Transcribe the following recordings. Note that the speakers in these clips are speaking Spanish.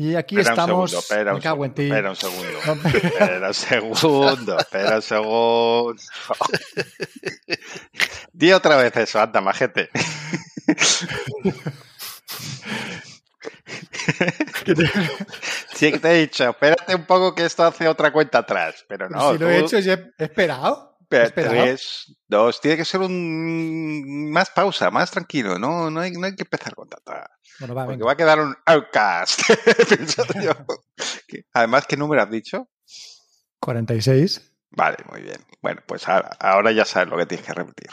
Y aquí Espera un estamos. segundo, espera un segundo, espera un segundo. Espera un segundo, espera un segundo. Di otra vez eso, anda, majete. Sí te he dicho, espérate un poco que esto hace otra cuenta atrás. Pero no, si lo he hecho, ya he he esperado. Esperado. tres, dos, tiene que ser un más pausa, más tranquilo, no, no hay, no hay que empezar con tanta. Bueno, va, Porque venga. va a quedar un outcast. Yo. Además, ¿qué número has dicho? 46. Vale, muy bien. Bueno, pues ahora, ahora ya sabes lo que tienes que repetir.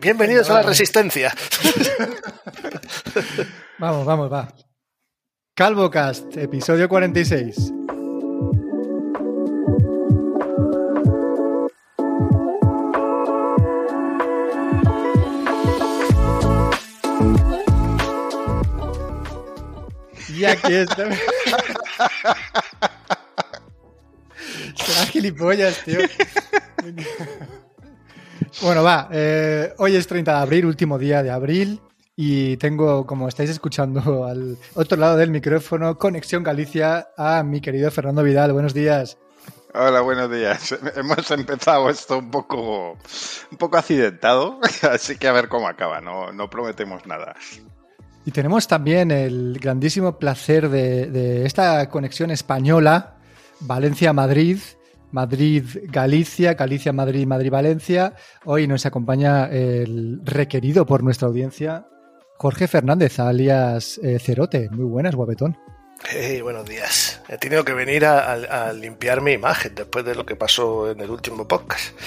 Bienvenidos a la resistencia. Vamos, vamos, va. CalvoCast, episodio 46. Y aquí está. Será gilipollas, tío. Bueno, va. eh, hoy es 30 de abril, último día de abril. Y tengo, como estáis escuchando al otro lado del micrófono, Conexión Galicia a mi querido Fernando Vidal. Buenos días. Hola, buenos días. Hemos empezado esto un poco, un poco accidentado, así que a ver cómo acaba. No, no prometemos nada. Y tenemos también el grandísimo placer de, de esta conexión española, Valencia-Madrid, Madrid-Galicia, Galicia-Madrid, Madrid-Valencia. Hoy nos acompaña el requerido por nuestra audiencia, Jorge Fernández, alias eh, Cerote. Muy buenas, guapetón. Hey, buenos días. He tenido que venir a, a- a limpiar mi imagen después de lo que pasó en el último podcast.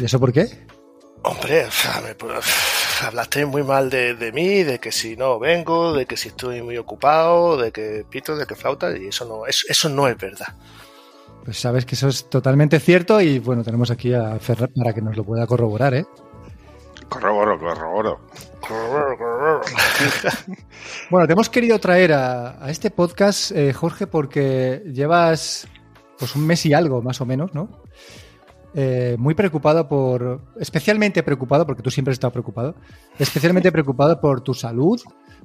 ¿Y eso por qué? Hombre, o sea, me- hablaste muy mal de, de mí, de que si no vengo, de que si estoy muy ocupado, de que pito, de que flauta, y eso no, eso, eso no es verdad. Pues sabes que eso es totalmente cierto y bueno, tenemos aquí a Ferran para que nos lo pueda corroborar, ¿eh? Corroboro, corroboro. Bueno, te hemos querido traer a, este podcast, eh, Jorge, porque llevas pues un mes y algo, más o menos, ¿no? Eh, muy preocupado por, especialmente preocupado, porque tú siempre has estado preocupado, especialmente preocupado por tu salud,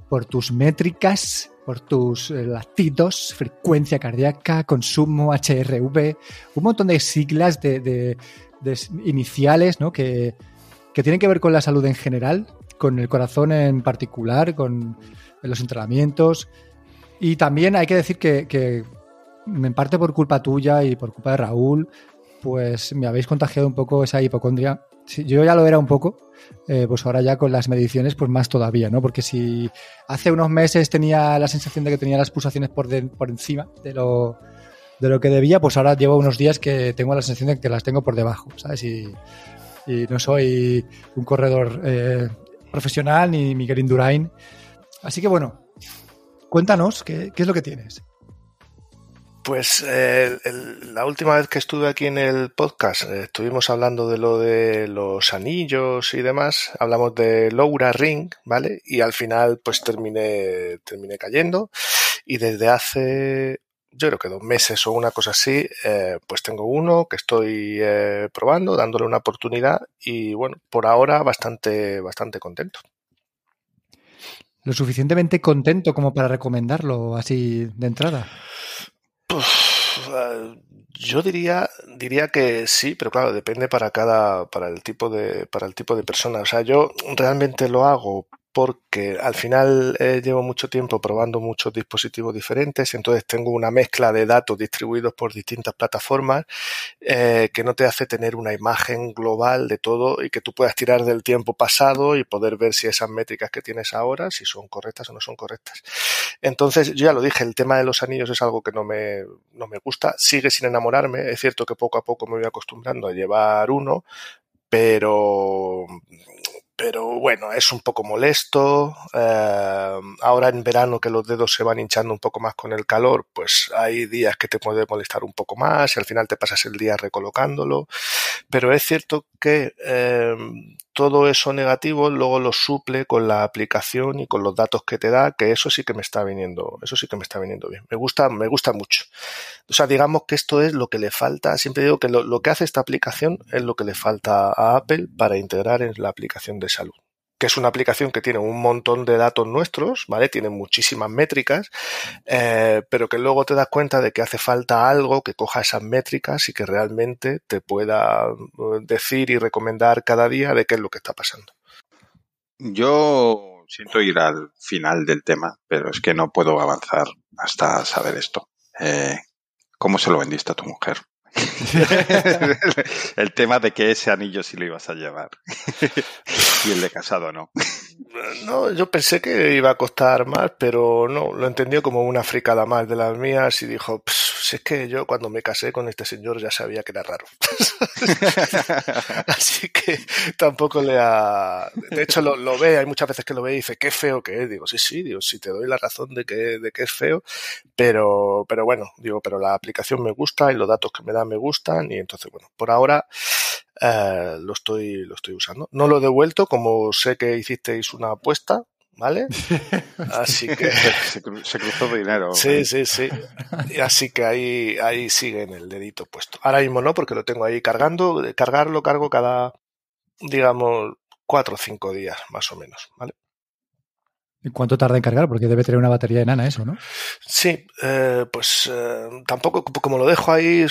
por tus métricas, por tus eh, latidos, frecuencia cardíaca, consumo, HRV, un montón de siglas de, de- iniciales, ¿no? Que, que tienen que ver con la salud en general, con el corazón en particular, con los entrenamientos. Y también hay que decir que, que en parte por culpa tuya y por culpa de Raúl, pues me habéis contagiado un poco esa hipocondria. Sí, yo ya lo era un poco, eh, pues ahora ya con las mediciones, pues más todavía, ¿no? Porque si hace unos meses tenía la sensación de que tenía las pulsaciones por, de- por encima de lo, de lo que debía, pues ahora llevo unos días que tengo la sensación de que las tengo por debajo, ¿sabes? Y, y no soy un corredor eh, profesional ni Miguel Indurain. Así que bueno, cuéntanos qué, qué es lo que tienes. Pues eh, la última vez que estuve aquí en el podcast eh, estuvimos hablando de lo de los anillos y demás, hablamos de Laura Ring, ¿vale? Y al final pues terminé, terminé cayendo y desde hace yo creo que dos meses o una cosa así, eh, pues tengo uno que estoy eh, probando, dándole una oportunidad y bueno, por ahora bastante, bastante contento. Lo suficientemente contento como para recomendarlo así de entrada. Eh, yo diría, diría que sí, pero claro, depende para cada, para el tipo de, para el tipo de persona. O sea, yo realmente lo hago porque al final eh, llevo mucho tiempo probando muchos dispositivos diferentes, entonces tengo una mezcla de datos distribuidos por distintas plataformas eh, que no te hace tener una imagen global de todo y que tú puedas tirar del tiempo pasado y poder ver si esas métricas que tienes ahora, si son correctas o no son correctas. Entonces, yo ya lo dije, el tema de los anillos es algo que no me, no me gusta, sigue sin enamorarme, es cierto que poco a poco me voy acostumbrando a llevar uno, pero pero bueno, es un poco molesto. Eh, ahora en verano que los dedos se van hinchando un poco más con el calor, pues hay días que te puede molestar un poco más y al final te pasas el día recolocándolo. Pero es cierto que eh, todo eso negativo luego lo suple con la aplicación y con los datos que te da, que eso sí que me está viniendo, eso sí que me está viniendo bien. Me gusta, me gusta mucho. O sea, digamos que esto es lo que le falta. Siempre digo que lo, lo que hace esta aplicación es lo que le falta a Apple para integrar en la aplicación de salud que es una aplicación que tiene un montón de datos nuestros, ¿vale? Tiene muchísimas métricas, eh, pero que luego te das cuenta de que hace falta algo que coja esas métricas y que realmente te pueda eh, decir y recomendar cada día de qué es lo que está pasando. Yo siento ir al final del tema, pero es que no puedo avanzar hasta saber esto. Eh, ¿Cómo se lo vendiste a tu mujer? el tema de que ese anillo sí lo ibas a llevar. y el de casado no. No, yo pensé que iba a costar más, pero no, lo entendió como una fricada más de las mías y dijo, si es que yo cuando me casé con este señor ya sabía que era raro. Así que tampoco le ha... De hecho, lo, ve, hay muchas veces que lo ve y dice, qué feo que es. Digo, sí, sí, digo, si te doy la razón de que, de que es feo, pero, pero bueno, digo, pero la aplicación me gusta y los datos que me da me gustan y entonces, bueno, por ahora eh, lo, estoy, lo estoy usando. No lo he devuelto, como sé que hicisteis una apuesta, ¿vale? Así que... se, cruzó dinero. Sí, sí, sí. Así que ahí, ahí sigue en el dedito puesto. Ahora mismo no, porque lo tengo ahí cargando. Cargarlo cargo cada, digamos, cuatro o cinco días, más o menos, ¿vale? ¿Y cuánto tarda en cargar? Porque debe tener una batería enana eso, ¿no? Sí, eh, pues eh, tampoco, como lo dejo ahí,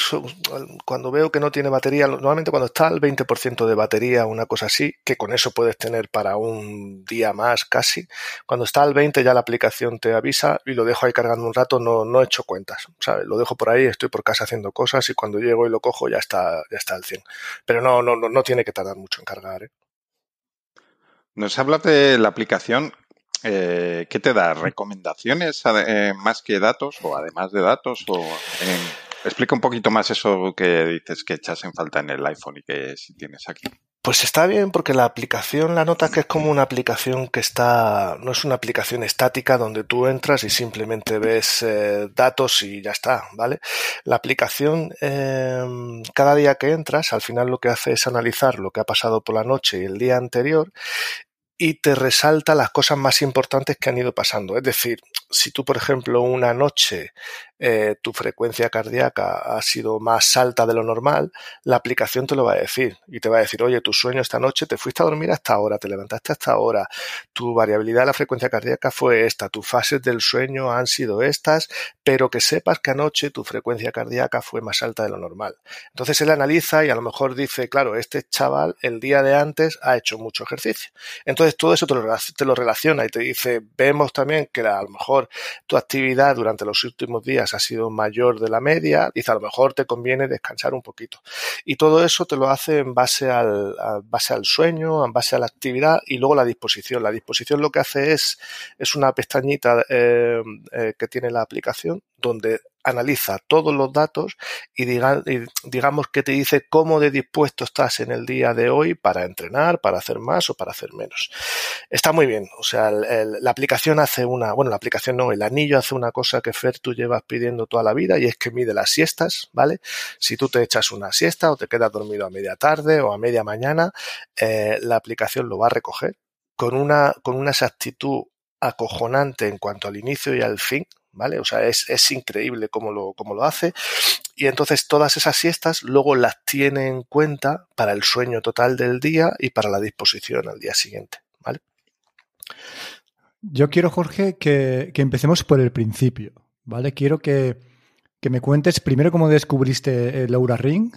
cuando veo que no tiene batería, normalmente cuando está al 20% de batería, una cosa así, que con eso puedes tener para un día más casi, cuando está al 20 ya la aplicación te avisa y lo dejo ahí cargando un rato, no, no he hecho cuentas, ¿sabes? Lo dejo por ahí, estoy por casa haciendo cosas y cuando llego y lo cojo ya está, ya está al 100. Pero no, no, no, no tiene que tardar mucho en cargar, ¿eh? Nos hablas de la aplicación eh, ¿qué te da? ¿Recomendaciones eh, más que datos o además de datos? O, explica un poquito más eso que dices que echas en falta en el iPhone y que si tienes aquí. Pues está bien porque la aplicación la nota que es como una aplicación que está, no es una aplicación estática donde tú entras y simplemente ves eh, datos y ya está, ¿vale? La aplicación em, cada día que entras al final lo que hace es analizar lo que ha pasado por la noche y el día anterior y te resalta las cosas más importantes que han ido pasando. Es decir, si tú, por ejemplo, una noche eh, tu frecuencia cardíaca ha sido más alta de lo normal, la aplicación te lo va a decir y te va a decir, oye, tu sueño esta noche, te fuiste a dormir hasta ahora, te levantaste hasta ahora, tu variabilidad de la frecuencia cardíaca fue esta, tus fases del sueño han sido estas, pero que sepas que anoche tu frecuencia cardíaca fue más alta de lo normal. Entonces él analiza y a lo mejor dice, claro, este chaval el día de antes ha hecho mucho ejercicio. Entonces todo eso te lo, te lo relaciona y te dice, vemos también que a lo mejor tu actividad durante los últimos días ha sido mayor de la media, dice a lo mejor te conviene descansar un poquito. Y todo eso te lo hace en base al, base al sueño, en base a la actividad y luego la disposición. La disposición lo que hace es, es una pestañita eh, eh, que tiene la aplicación donde analiza todos los datos y, digamos que te dice cómo de dispuesto estás en el día de hoy para entrenar, para hacer más o para hacer menos. Está muy bien, o sea, la aplicación hace una, bueno, la aplicación no, el anillo hace una cosa que Fer tú llevas pidiendo toda la vida y es que mide las siestas, ¿vale? Si tú te echas una siesta o te quedas dormido a media tarde o a media mañana, eh, la aplicación lo va a recoger con una, con una exactitud acojonante en cuanto al inicio y al fin, ¿vale? O sea, es, es increíble cómo lo, cómo lo hace. Y entonces todas esas siestas luego las tiene en cuenta para el sueño total del día y para la disposición al día siguiente, ¿vale? Yo quiero, Jorge, que, que empecemos por el principio, ¿vale? Quiero que, que me cuentes primero cómo descubriste el Aura Ring,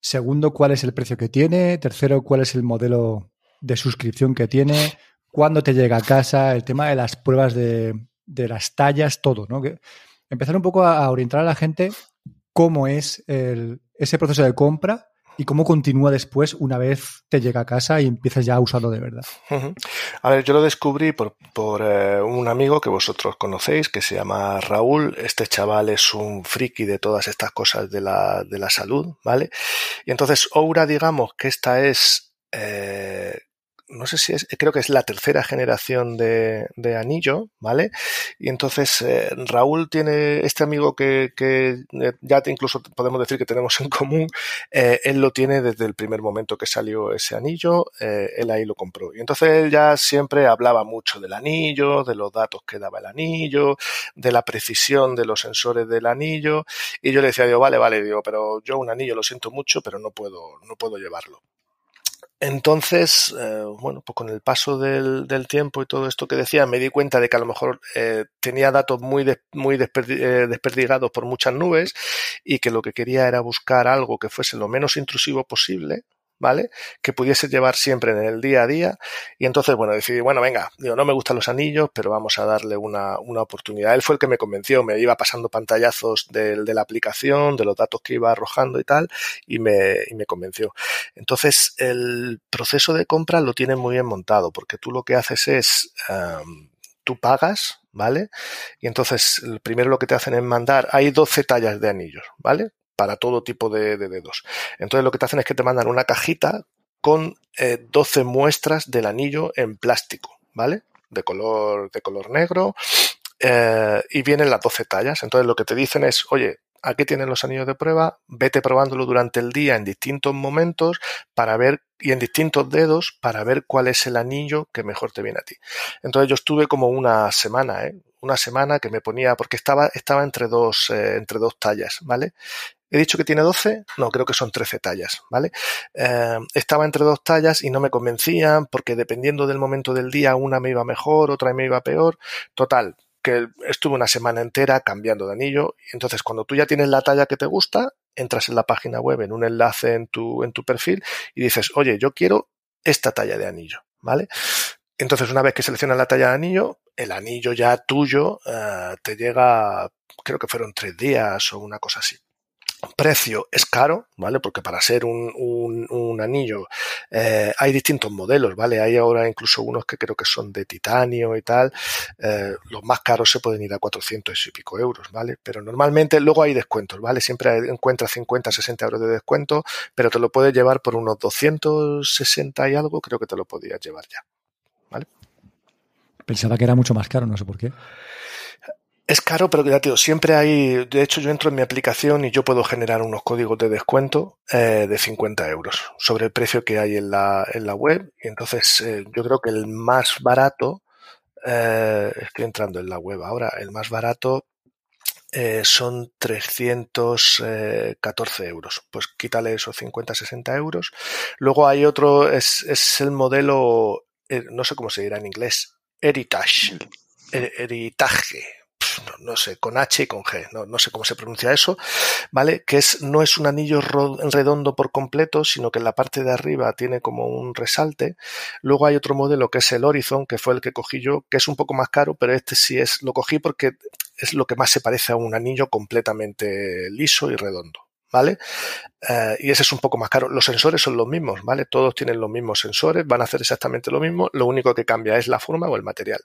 segundo, cuál es el precio que tiene, tercero, cuál es el modelo de suscripción que tiene, cuándo te llega a casa, el tema de las pruebas de, de las tallas, todo, ¿no? empezar un poco a, orientar a la gente cómo es ese proceso de compra y cómo continúa después una vez te llega a casa y empiezas ya a usarlo de verdad. A ver, yo lo descubrí por, por eh, un amigo que vosotros conocéis que se llama Raúl. Este chaval es un friki de todas estas cosas de la, de la salud, ¿vale? Y entonces Oura, digamos que esta es eh, no sé si es, creo que es la tercera generación de, de anillo, ¿vale? Y entonces eh, Raúl tiene este amigo que, que eh, ya incluso podemos decir que tenemos en común, eh, él lo tiene desde el primer momento que salió ese anillo, él ahí lo compró. Y entonces él ya siempre hablaba mucho del anillo, de los datos que daba el anillo, de la precisión de los sensores del anillo, y yo le decía, digo, vale, vale, digo, pero yo un anillo lo siento mucho, pero no puedo, no puedo llevarlo. Entonces, eh, bueno, pues con el paso del, del, tiempo y todo esto que decía, me di cuenta de que a lo mejor eh, tenía datos muy, muy eh, desperdigados por muchas nubes y que lo que quería era buscar algo que fuese lo menos intrusivo posible, ¿vale? Que pudiese llevar siempre en el día a día. Y entonces, bueno, decidí, bueno, venga, digo, no me gustan los anillos, pero vamos a darle una, una oportunidad. Él fue el que me convenció, me iba pasando pantallazos de, de, la aplicación, de los datos que iba arrojando y tal, y me, y me convenció. Entonces, el proceso de compra lo tienen muy bien montado, porque tú lo que haces es, um, tú pagas, ¿vale? Y entonces, primero lo que te hacen es mandar, hay 12 tallas de anillos, ¿vale? Para todo tipo de, de, dedos. Entonces lo que te hacen es que te mandan una cajita con eh, 12 muestras del anillo en plástico, ¿vale? De color, de color negro. Eh, y vienen las 12 tallas. Entonces lo que te dicen es, oye, aquí tienes los anillos de prueba, vete probándolo durante el día en distintos momentos para ver y en distintos dedos para ver cuál es el anillo que mejor te viene a ti. Entonces yo estuve como una semana, ¿eh? una semana que me ponía, porque estaba, estaba entre dos, eh, entre dos tallas, ¿vale? He dicho que tiene 12, no, creo que son 13 tallas, ¿vale? Eh, estaba entre dos tallas y no me convencían porque dependiendo del momento del día una me iba mejor, otra me iba peor. Total, que estuve una semana entera cambiando de anillo. Entonces, cuando tú ya tienes la talla que te gusta, entras en la página web, en un enlace en tu, en tu perfil y dices, oye, yo quiero esta talla de anillo, ¿vale? Entonces, una vez que seleccionas la talla de anillo, el anillo ya tuyo uh, te llega, creo que fueron tres días o una cosa así precio es caro, ¿vale? Porque para ser un, anillo eh, hay distintos modelos, ¿vale? Hay ahora incluso unos que creo que son de titanio y tal. Eh, los más caros se pueden ir a 400 y pico euros, ¿vale? Pero normalmente luego hay descuentos, ¿vale? Siempre encuentras 50, 60 euros de descuento, pero te lo puedes llevar por unos 260 y algo, creo que te lo podías llevar ya, ¿vale? Pensaba que era mucho más caro, no sé por qué. Es caro, pero ya te digo, siempre hay. De hecho, yo entro en mi aplicación y yo puedo generar unos códigos de descuento eh, de 50 euros sobre el precio que hay en la, en la web. Y entonces, eh, yo creo que el más barato. Eh, estoy entrando en la web ahora. El más barato son 314 euros. Pues quítale esos 50, 60 euros. Luego hay otro, es, es el modelo, no sé cómo se dirá en inglés, Heritage. Heritage no, no, sé, con H y con G, no, no, sé cómo se pronuncia eso, ¿vale? Que es, no es un anillo redondo por completo, sino que en la parte de arriba tiene como un resalte. Luego hay otro modelo que es el Horizon, que fue el que cogí yo, que es un poco más caro, pero este sí es, lo cogí porque es lo que más se parece a un anillo completamente liso y redondo. ¿vale? Uh, y ese es un poco más caro. Los sensores son los mismos, ¿vale? Todos tienen los mismos sensores, van a hacer exactamente lo mismo, lo único que cambia es la forma o el material.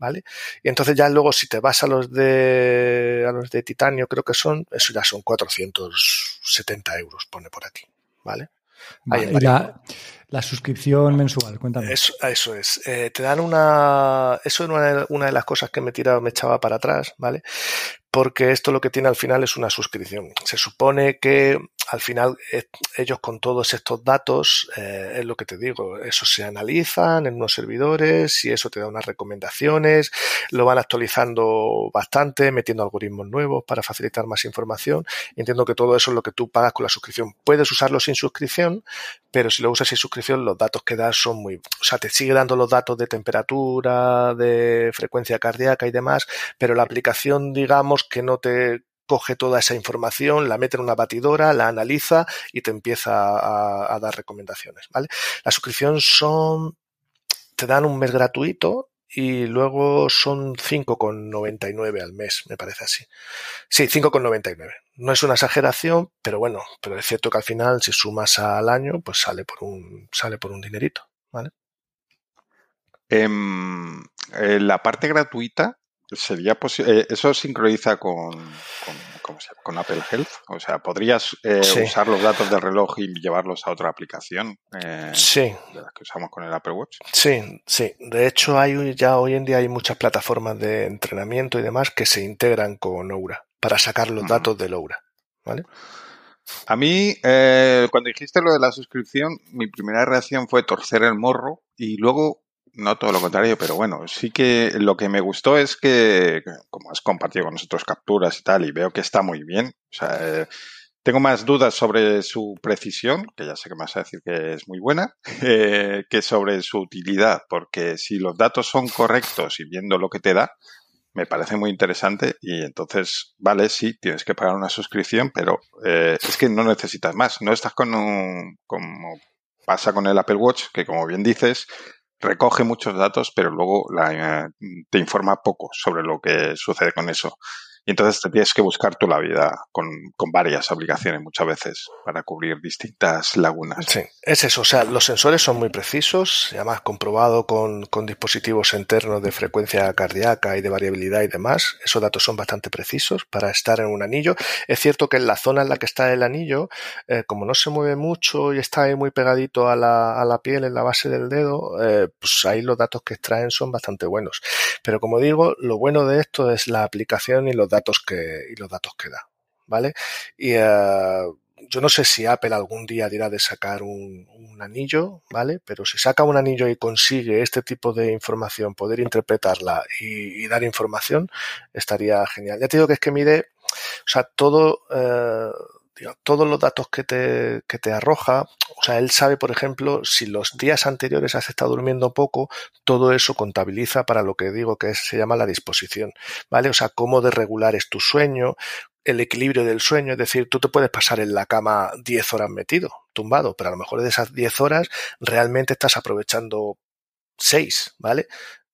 ¿Vale? Y entonces ya luego si te vas a los de a los de titanio, creo que son, eso ya son 470 euros, pone por aquí, ¿vale? vale y la, la, suscripción mensual, cuéntame. Eso, eso es. Eh, te dan una. Eso es una, una, de las cosas que me tiraba, me echaba para atrás, ¿vale? Porque esto lo que tiene al final es una suscripción. Se supone que al final eh, ellos con todos estos datos, eh, es lo que te digo, eso se analizan en unos servidores y eso te da unas recomendaciones, lo van actualizando bastante, metiendo algoritmos nuevos para facilitar más información. Entiendo que todo eso es lo que tú pagas con la suscripción. Puedes usarlo sin suscripción, pero si lo usas sin suscripción, los datos que das son muy, o sea, te sigue dando los datos de temperatura, de frecuencia cardíaca y demás, pero la aplicación, digamos, que no te coge toda esa información, la mete en una batidora, la analiza y te empieza a, dar recomendaciones, ¿vale? La suscripción son, te dan un mes gratuito y luego son 5,99 al mes, me parece así. Sí, 5,99. No es una exageración, pero bueno, pero es cierto que al final si sumas al año, pues sale por un, sale por un dinerito, ¿vale? Eh, la parte gratuita, sería posible. Eh, eso sincroniza con, con, Apple Health. O sea, ¿podrías eh, usar los datos del reloj y llevarlos a otra aplicación? Eh, sí. De las que usamos con el Apple Watch. Sí, sí. De hecho, hay ya hoy en día hay muchas plataformas de entrenamiento y demás que se integran con Oura para sacar los datos de Oura. ¿Vale? A mí, cuando dijiste lo de la suscripción, mi primera reacción fue torcer el morro y luego, no todo lo contrario, pero bueno, sí que lo que me gustó es que, como has compartido con nosotros capturas y tal, y veo que está muy bien, o sea, eh, tengo más dudas sobre su precisión, que ya sé que me vas a decir que es muy buena, eh, que sobre su utilidad, porque si los datos son correctos y viendo lo que te da, me parece muy interesante y entonces, vale, sí, tienes que pagar una suscripción, pero eh, es que no necesitas más. No estás con un, como pasa con el Apple Watch, que como bien dices, recoge muchos datos, pero luego la, eh, te informa poco sobre lo que sucede con eso. Entonces te tienes que buscar tú la vida con, con, varias aplicaciones muchas veces para cubrir distintas lagunas. Sí, es eso. O sea, los sensores son muy precisos, además comprobado con, con dispositivos internos de frecuencia cardíaca y de variabilidad y demás. Esos datos son bastante precisos para estar en un anillo. Es cierto que en la zona en la que está el anillo, eh, como no se mueve mucho y está ahí muy pegadito a la, a la piel en la base del dedo, eh, pues ahí los datos que extraen son bastante buenos. Pero como digo, lo bueno de esto es la aplicación y los datos que, y los datos que da, ¿vale? Y eh, yo no sé si Apple algún día dirá de sacar un, anillo, ¿vale? Pero si saca un anillo y consigue este tipo de información, poder interpretarla y, y dar información, estaría genial. Ya te digo que es que mide, o sea, todo, todos los datos que te, que te arroja, o sea, él sabe, por ejemplo, si los días anteriores has estado durmiendo poco, todo eso contabiliza para lo que digo que se llama la disposición, ¿vale? O sea, cómo de regular es tu sueño, el equilibrio del sueño, es decir, tú te puedes pasar en la cama 10 horas metido, tumbado, pero a lo mejor de esas 10 horas realmente estás aprovechando 6, ¿vale?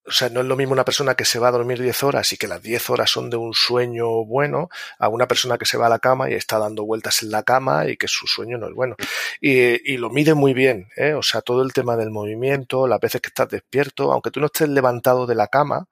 O sea, no es lo mismo una persona que se va a dormir 10 horas y que las 10 horas son de un sueño bueno a una persona que se va a la cama y está dando vueltas en la cama y que su sueño no es bueno. Y, y lo mide muy bien, ¿eh? O sea, todo el tema del movimiento, las veces que estás despierto, aunque tú no estés levantado de la cama,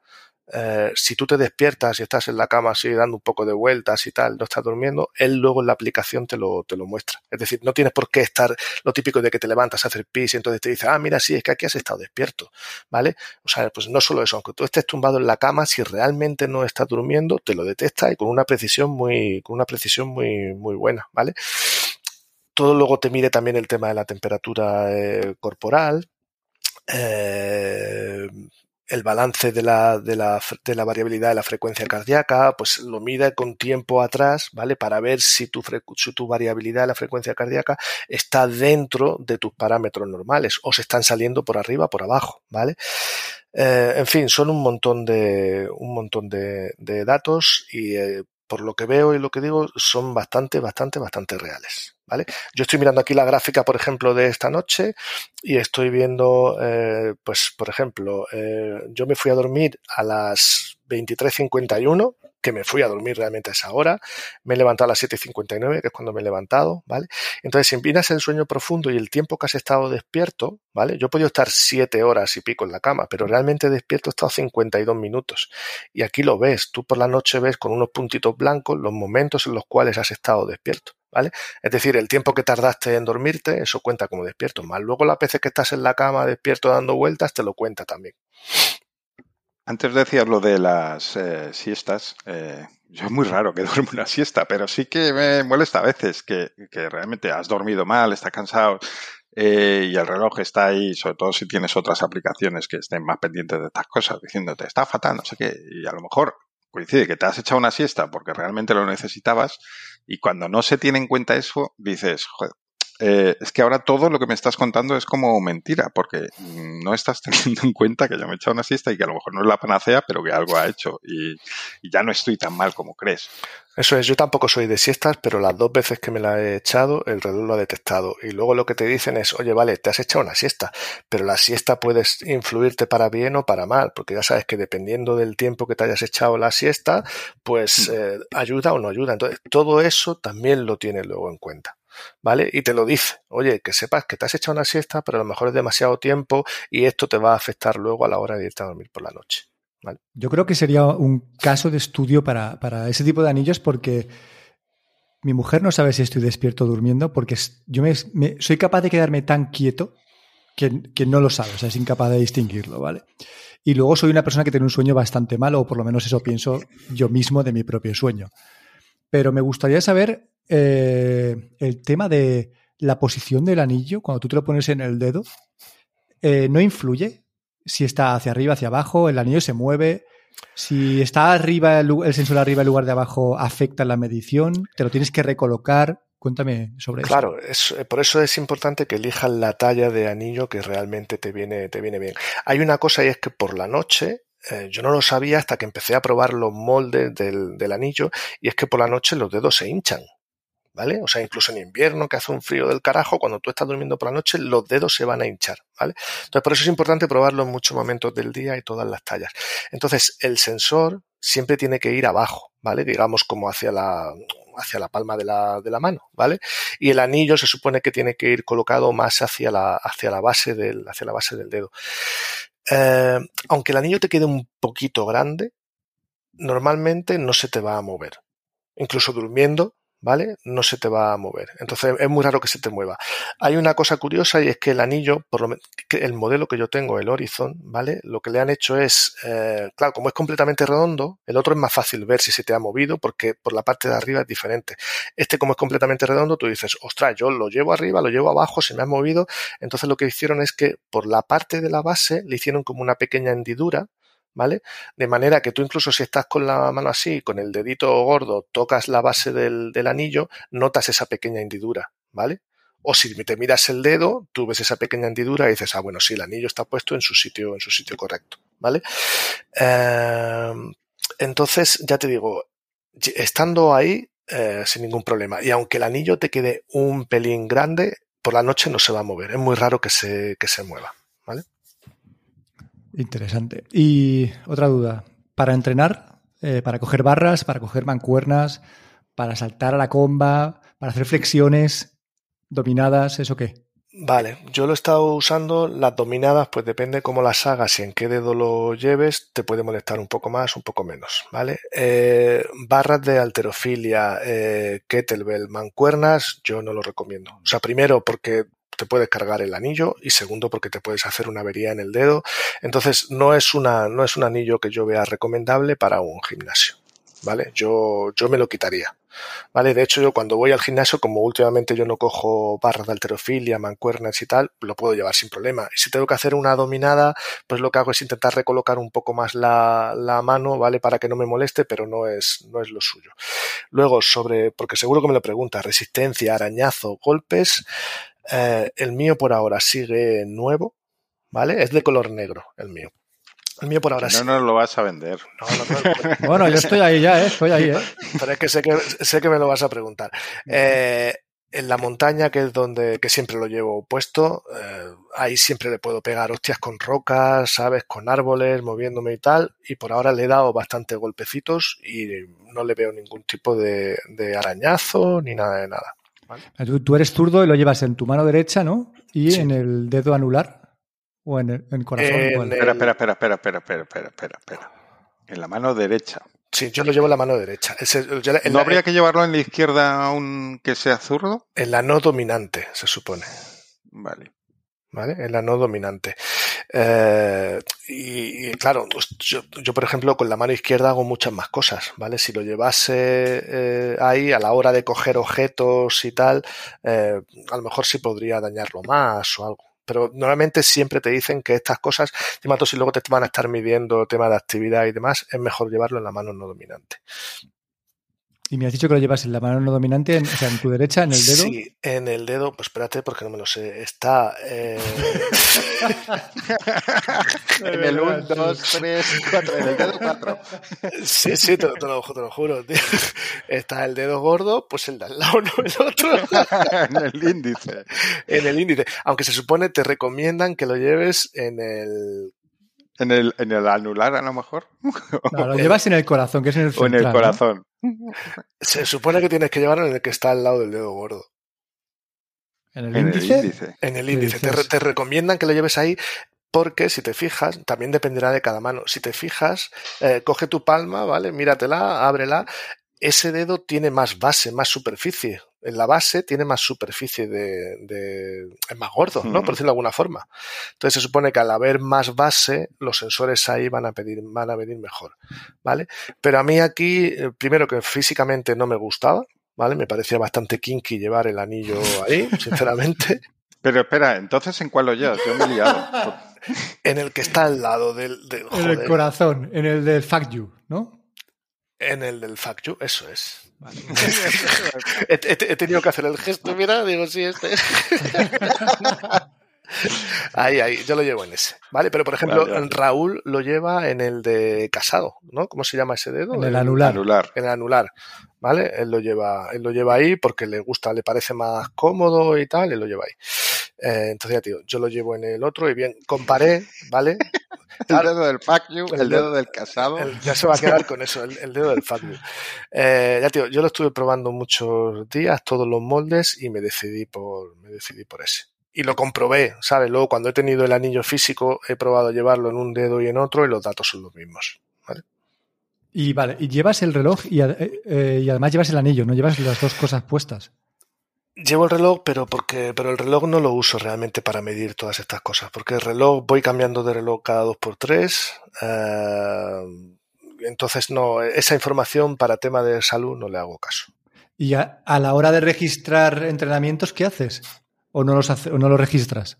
eh, si tú te despiertas y estás en la cama así dando un poco de vueltas y tal, no estás durmiendo, él luego en la aplicación te lo, te lo muestra. Es decir, no tienes por qué estar lo típico de que te levantas a hacer pis y entonces te dice, ah, mira, sí, es que aquí has estado despierto, ¿vale? O sea, pues no solo eso, aunque tú estés tumbado en la cama, si realmente no estás durmiendo, te lo detecta y con una precisión muy, con una precisión muy, muy buena, ¿vale? Todo luego te mide también el tema de la temperatura eh, corporal, eh, el balance de la, de, la, de la, variabilidad de la frecuencia cardíaca, pues lo mide con tiempo atrás, ¿vale? Para ver si tu, si tu variabilidad de la frecuencia cardíaca está dentro de tus parámetros normales o se están saliendo por arriba, por abajo, ¿vale? Eh, en fin, son un montón de, un montón de, de datos y eh, por lo que veo y lo que digo son bastante, bastante, bastante reales. ¿Vale? Yo estoy mirando aquí la gráfica, por ejemplo, de esta noche y estoy viendo, eh, pues, por ejemplo, eh, yo me fui a dormir a las 23.51, que me fui a dormir realmente a esa hora, me he levantado a las 7.59, que es cuando me he levantado, ¿vale? Entonces, si empinas el sueño profundo y el tiempo que has estado despierto, ¿vale? Yo he podido estar 7 horas y pico en la cama, pero realmente despierto he estado 52 minutos. Y aquí lo ves, tú por la noche ves con unos puntitos blancos los momentos en los cuales has estado despierto. ¿Vale? Es decir, el tiempo que tardaste en dormirte, eso cuenta como despierto. Más luego las veces que estás en la cama despierto dando vueltas, te lo cuenta también. Antes decías lo de las eh, siestas. Eh, yo es muy raro que duerme una siesta, pero sí que me molesta a veces que, que realmente has dormido mal, estás cansado eh, y el reloj está ahí, sobre todo si tienes otras aplicaciones que estén más pendientes de estas cosas, diciéndote, está fatal, no sé qué, y a lo mejor coincide que te has echado una siesta porque realmente lo necesitabas y cuando no se tiene en cuenta eso, dices, joder, eh, es que ahora todo lo que me estás contando es como mentira, porque no estás teniendo en cuenta que yo me he echado una siesta y que a lo mejor no es la panacea, pero que algo ha hecho y, y, ya no estoy tan mal como crees. Eso es, yo tampoco soy de siestas, pero las dos veces que me la he echado, el reloj lo ha detectado. Y luego lo que te dicen es, oye, vale, te has echado una siesta, pero la siesta puede influirte para bien o para mal, porque ya sabes que dependiendo del tiempo que te hayas echado la siesta, pues eh, ayuda o no ayuda. Entonces, todo eso también lo tienes luego en cuenta. ¿Vale? Y te lo dice, oye, que sepas que te has echado una siesta, pero a lo mejor es demasiado tiempo y esto te va a afectar luego a la hora de irte a dormir por la noche. ¿vale? Yo creo que sería un caso de estudio para, para ese tipo de anillos porque mi mujer no sabe si estoy despierto durmiendo porque yo me, soy capaz de quedarme tan quieto que, que, no lo sabe, o sea, es incapaz de distinguirlo, ¿vale? Y luego soy una persona que tiene un sueño bastante malo, o por lo menos eso pienso yo mismo de mi propio sueño. Pero me gustaría saber eh, el tema de la posición del anillo, cuando tú te lo pones en el dedo, eh, ¿no influye si está hacia arriba, hacia abajo, el anillo se mueve? Si está arriba, el, sensor arriba en lugar de abajo, afecta la medición, te lo tienes que recolocar. Cuéntame sobre eso. Claro, eh, por eso es importante que elijas la talla de anillo que realmente te viene, te viene bien. Hay una cosa y es que por la noche, eh, yo no lo sabía hasta que empecé a probar los moldes del, del anillo, y es que por la noche los dedos se hinchan. ¿Vale? O sea, incluso en invierno, que hace un frío del carajo, cuando tú estás durmiendo por la noche, los dedos se van a hinchar, ¿vale? Entonces, por eso es importante probarlo en muchos momentos del día y todas las tallas. Entonces, el sensor siempre tiene que ir abajo, ¿vale? Digamos como hacia la, hacia la palma de la, de la mano, ¿vale? Y el anillo se supone que tiene que ir colocado más hacia la, hacia la base del, hacia la base del dedo. Eh, aunque el anillo te quede un poquito grande, normalmente no se te va a mover. Incluso durmiendo, ¿vale? No se te va a mover. Entonces es muy raro que se te mueva. Hay una cosa curiosa y es que el anillo, por lo el modelo que yo tengo, el Horizon, ¿vale? Lo que le han hecho es, eh, claro, como es completamente redondo, el otro es más fácil ver si se te ha movido porque por la parte de arriba es diferente. Este como es completamente redondo, tú dices, ostras, yo lo llevo arriba, lo llevo abajo, se me ha movido. Entonces lo que hicieron es que por la parte de la base le hicieron como una pequeña hendidura, ¿vale? De manera que tú incluso si estás con la mano así, con el dedito gordo, tocas la base del, anillo, notas esa pequeña hendidura, ¿vale? O si te miras el dedo, tú ves esa pequeña hendidura y dices, ah, bueno, sí, el anillo está puesto en su sitio, en su sitio correcto, ¿vale? Em, entonces, ya te digo, estando ahí, eh, sin ningún problema. Y aunque el anillo te quede un pelín grande, por la noche no se va a mover. Es muy raro que se, que se mueva. Interesante. Y otra duda, para entrenar, eh, para coger barras, para coger mancuernas, para saltar a la comba, para hacer flexiones dominadas, ¿eso qué? Vale, yo lo he estado usando, las dominadas, pues depende cómo las hagas y en qué dedo lo lleves, te puede molestar un poco más, un poco menos, ¿vale? Eh, barras de alterofilia, eh, kettlebell, mancuernas, yo no lo recomiendo. O sea, primero porque te puedes cargar el anillo y segundo porque te puedes hacer una avería en el dedo. Entonces no es, una, no es un anillo que yo vea recomendable para un gimnasio. ¿Vale? Yo, yo me lo quitaría. ¿Vale? De hecho, yo cuando voy al gimnasio, como últimamente yo no cojo barras de alterofilia, mancuernas y tal, lo puedo llevar sin problema. Y si tengo que hacer una dominada, pues lo que hago es intentar recolocar un poco más la, la mano, ¿vale? Para que no me moleste, pero no es, no es lo suyo. Luego, sobre, porque seguro que me lo pregunta, resistencia, arañazo, golpes, eh, el mío por ahora sigue nuevo, ¿vale? Es de color negro, el mío. El mío por ahora sí. No nos lo vas a vender. bueno, yo estoy ahí ya, ¿eh? Estoy ahí, ¿eh? Pero es que sé que, sé que me lo vas a preguntar. Eh, en la montaña, que es donde que siempre lo llevo puesto, eh, ahí siempre le puedo pegar hostias con rocas, ¿sabes? Con árboles, moviéndome y tal. Y por ahora le he dado bastantes golpecitos y no le veo ningún tipo de arañazo ni nada de nada. Tú, eres zurdo y lo llevas en tu mano derecha, ¿no? Y en el dedo anular. O en el, corazón. Espera, espera, espera, espera, espera, espera, espera, espera. En la mano derecha. Sí, yo lo llevo en la mano derecha. ¿No habría que llevarlo en la izquierda aunque sea zurdo? En la no dominante, se supone. Vale. ¿vale? En la no dominante. Eh, y, claro, pues yo, yo, por ejemplo, con la mano izquierda hago muchas más cosas, ¿vale? Si lo llevase eh, ahí a la hora de coger objetos y tal, eh, a lo mejor sí podría dañarlo más o algo. Pero normalmente siempre te dicen que estas cosas, encima si luego te van a estar midiendo tema de actividad y demás, es mejor llevarlo en la mano no dominante. Y me has dicho que lo llevas en la mano no dominante, o sea, en tu derecha, en el dedo. Sí, en el dedo, pues espérate porque no me lo sé. Está. Eh... en el 1, 2, 3, 4, en el dedo 4. Sí, sí, te, te, lo, te lo, juro. Tío. Está el dedo gordo, pues el de al lado, no el otro. en el índice. En el índice. Aunque se supone te recomiendan que lo lleves en el ¿En el, ¿En el anular a lo mejor? No, lo llevas en el corazón, que es en el central, O en el corazón. Se supone que tienes que llevarlo en el que está al lado del dedo gordo. ¿En el, índice? En el índice. Te, te, recomiendan que lo lleves ahí porque si te fijas, también dependerá de cada mano. Si te fijas, eh, coge tu palma, ¿vale? Míratela, ábrela ese dedo tiene más base, más superficie. En la base tiene más superficie de, de es más gordo, ¿no? Por decirlo de alguna forma. Entonces se supone que al haber más base, los sensores ahí van a pedir, van a venir mejor, ¿vale? Pero a mí aquí, eh, primero que físicamente no me gustaba, ¿vale? Me parecía bastante kinky llevar el anillo ahí, sinceramente. Pero espera, entonces ¿en cuál lo llevas? Yo me he liado. en el que está al lado del... del en el corazón, en el del fuck you, ¿no? En el del fuck you, eso es. Vale. he, he, he, tenido que hacer el gesto, mira, digo, sí, este. Ahí, ahí, yo lo llevo en ese, ¿vale? Pero, por ejemplo, vale, vale. Raúl lo lleva en el de casado, ¿no? ¿Cómo se llama ese dedo? En el anular. anular. En el anular, ¿vale? Él lo lleva, él lo lleva ahí porque le gusta, le parece más cómodo y tal, él lo lleva ahí. Eh, entonces, ya tío, yo lo llevo en el otro y bien, comparé, ¿vale? el dedo del fuck you, el, el dedo, dedo, del casado. El, ya se va a quedar con eso, el, el dedo del fuck you. Eh, ya tío, yo lo estuve probando muchos días, todos los moldes, y me decidí por, me decidí por ese y lo comprobé, ¿sabes? Luego cuando he tenido el anillo físico he probado llevarlo en un dedo y en otro y los datos son los mismos, ¿vale? Y vale, y llevas el reloj y, eh, y, además llevas el anillo, no llevas las dos cosas puestas. Llevo el reloj, pero porque, pero el reloj no lo uso realmente para medir todas estas cosas, porque el reloj voy cambiando de reloj cada dos por tres. Eh, entonces no, esa información para tema de salud no le hago caso. Y a, la hora de registrar entrenamientos, ¿qué haces? o no los, o no los registras?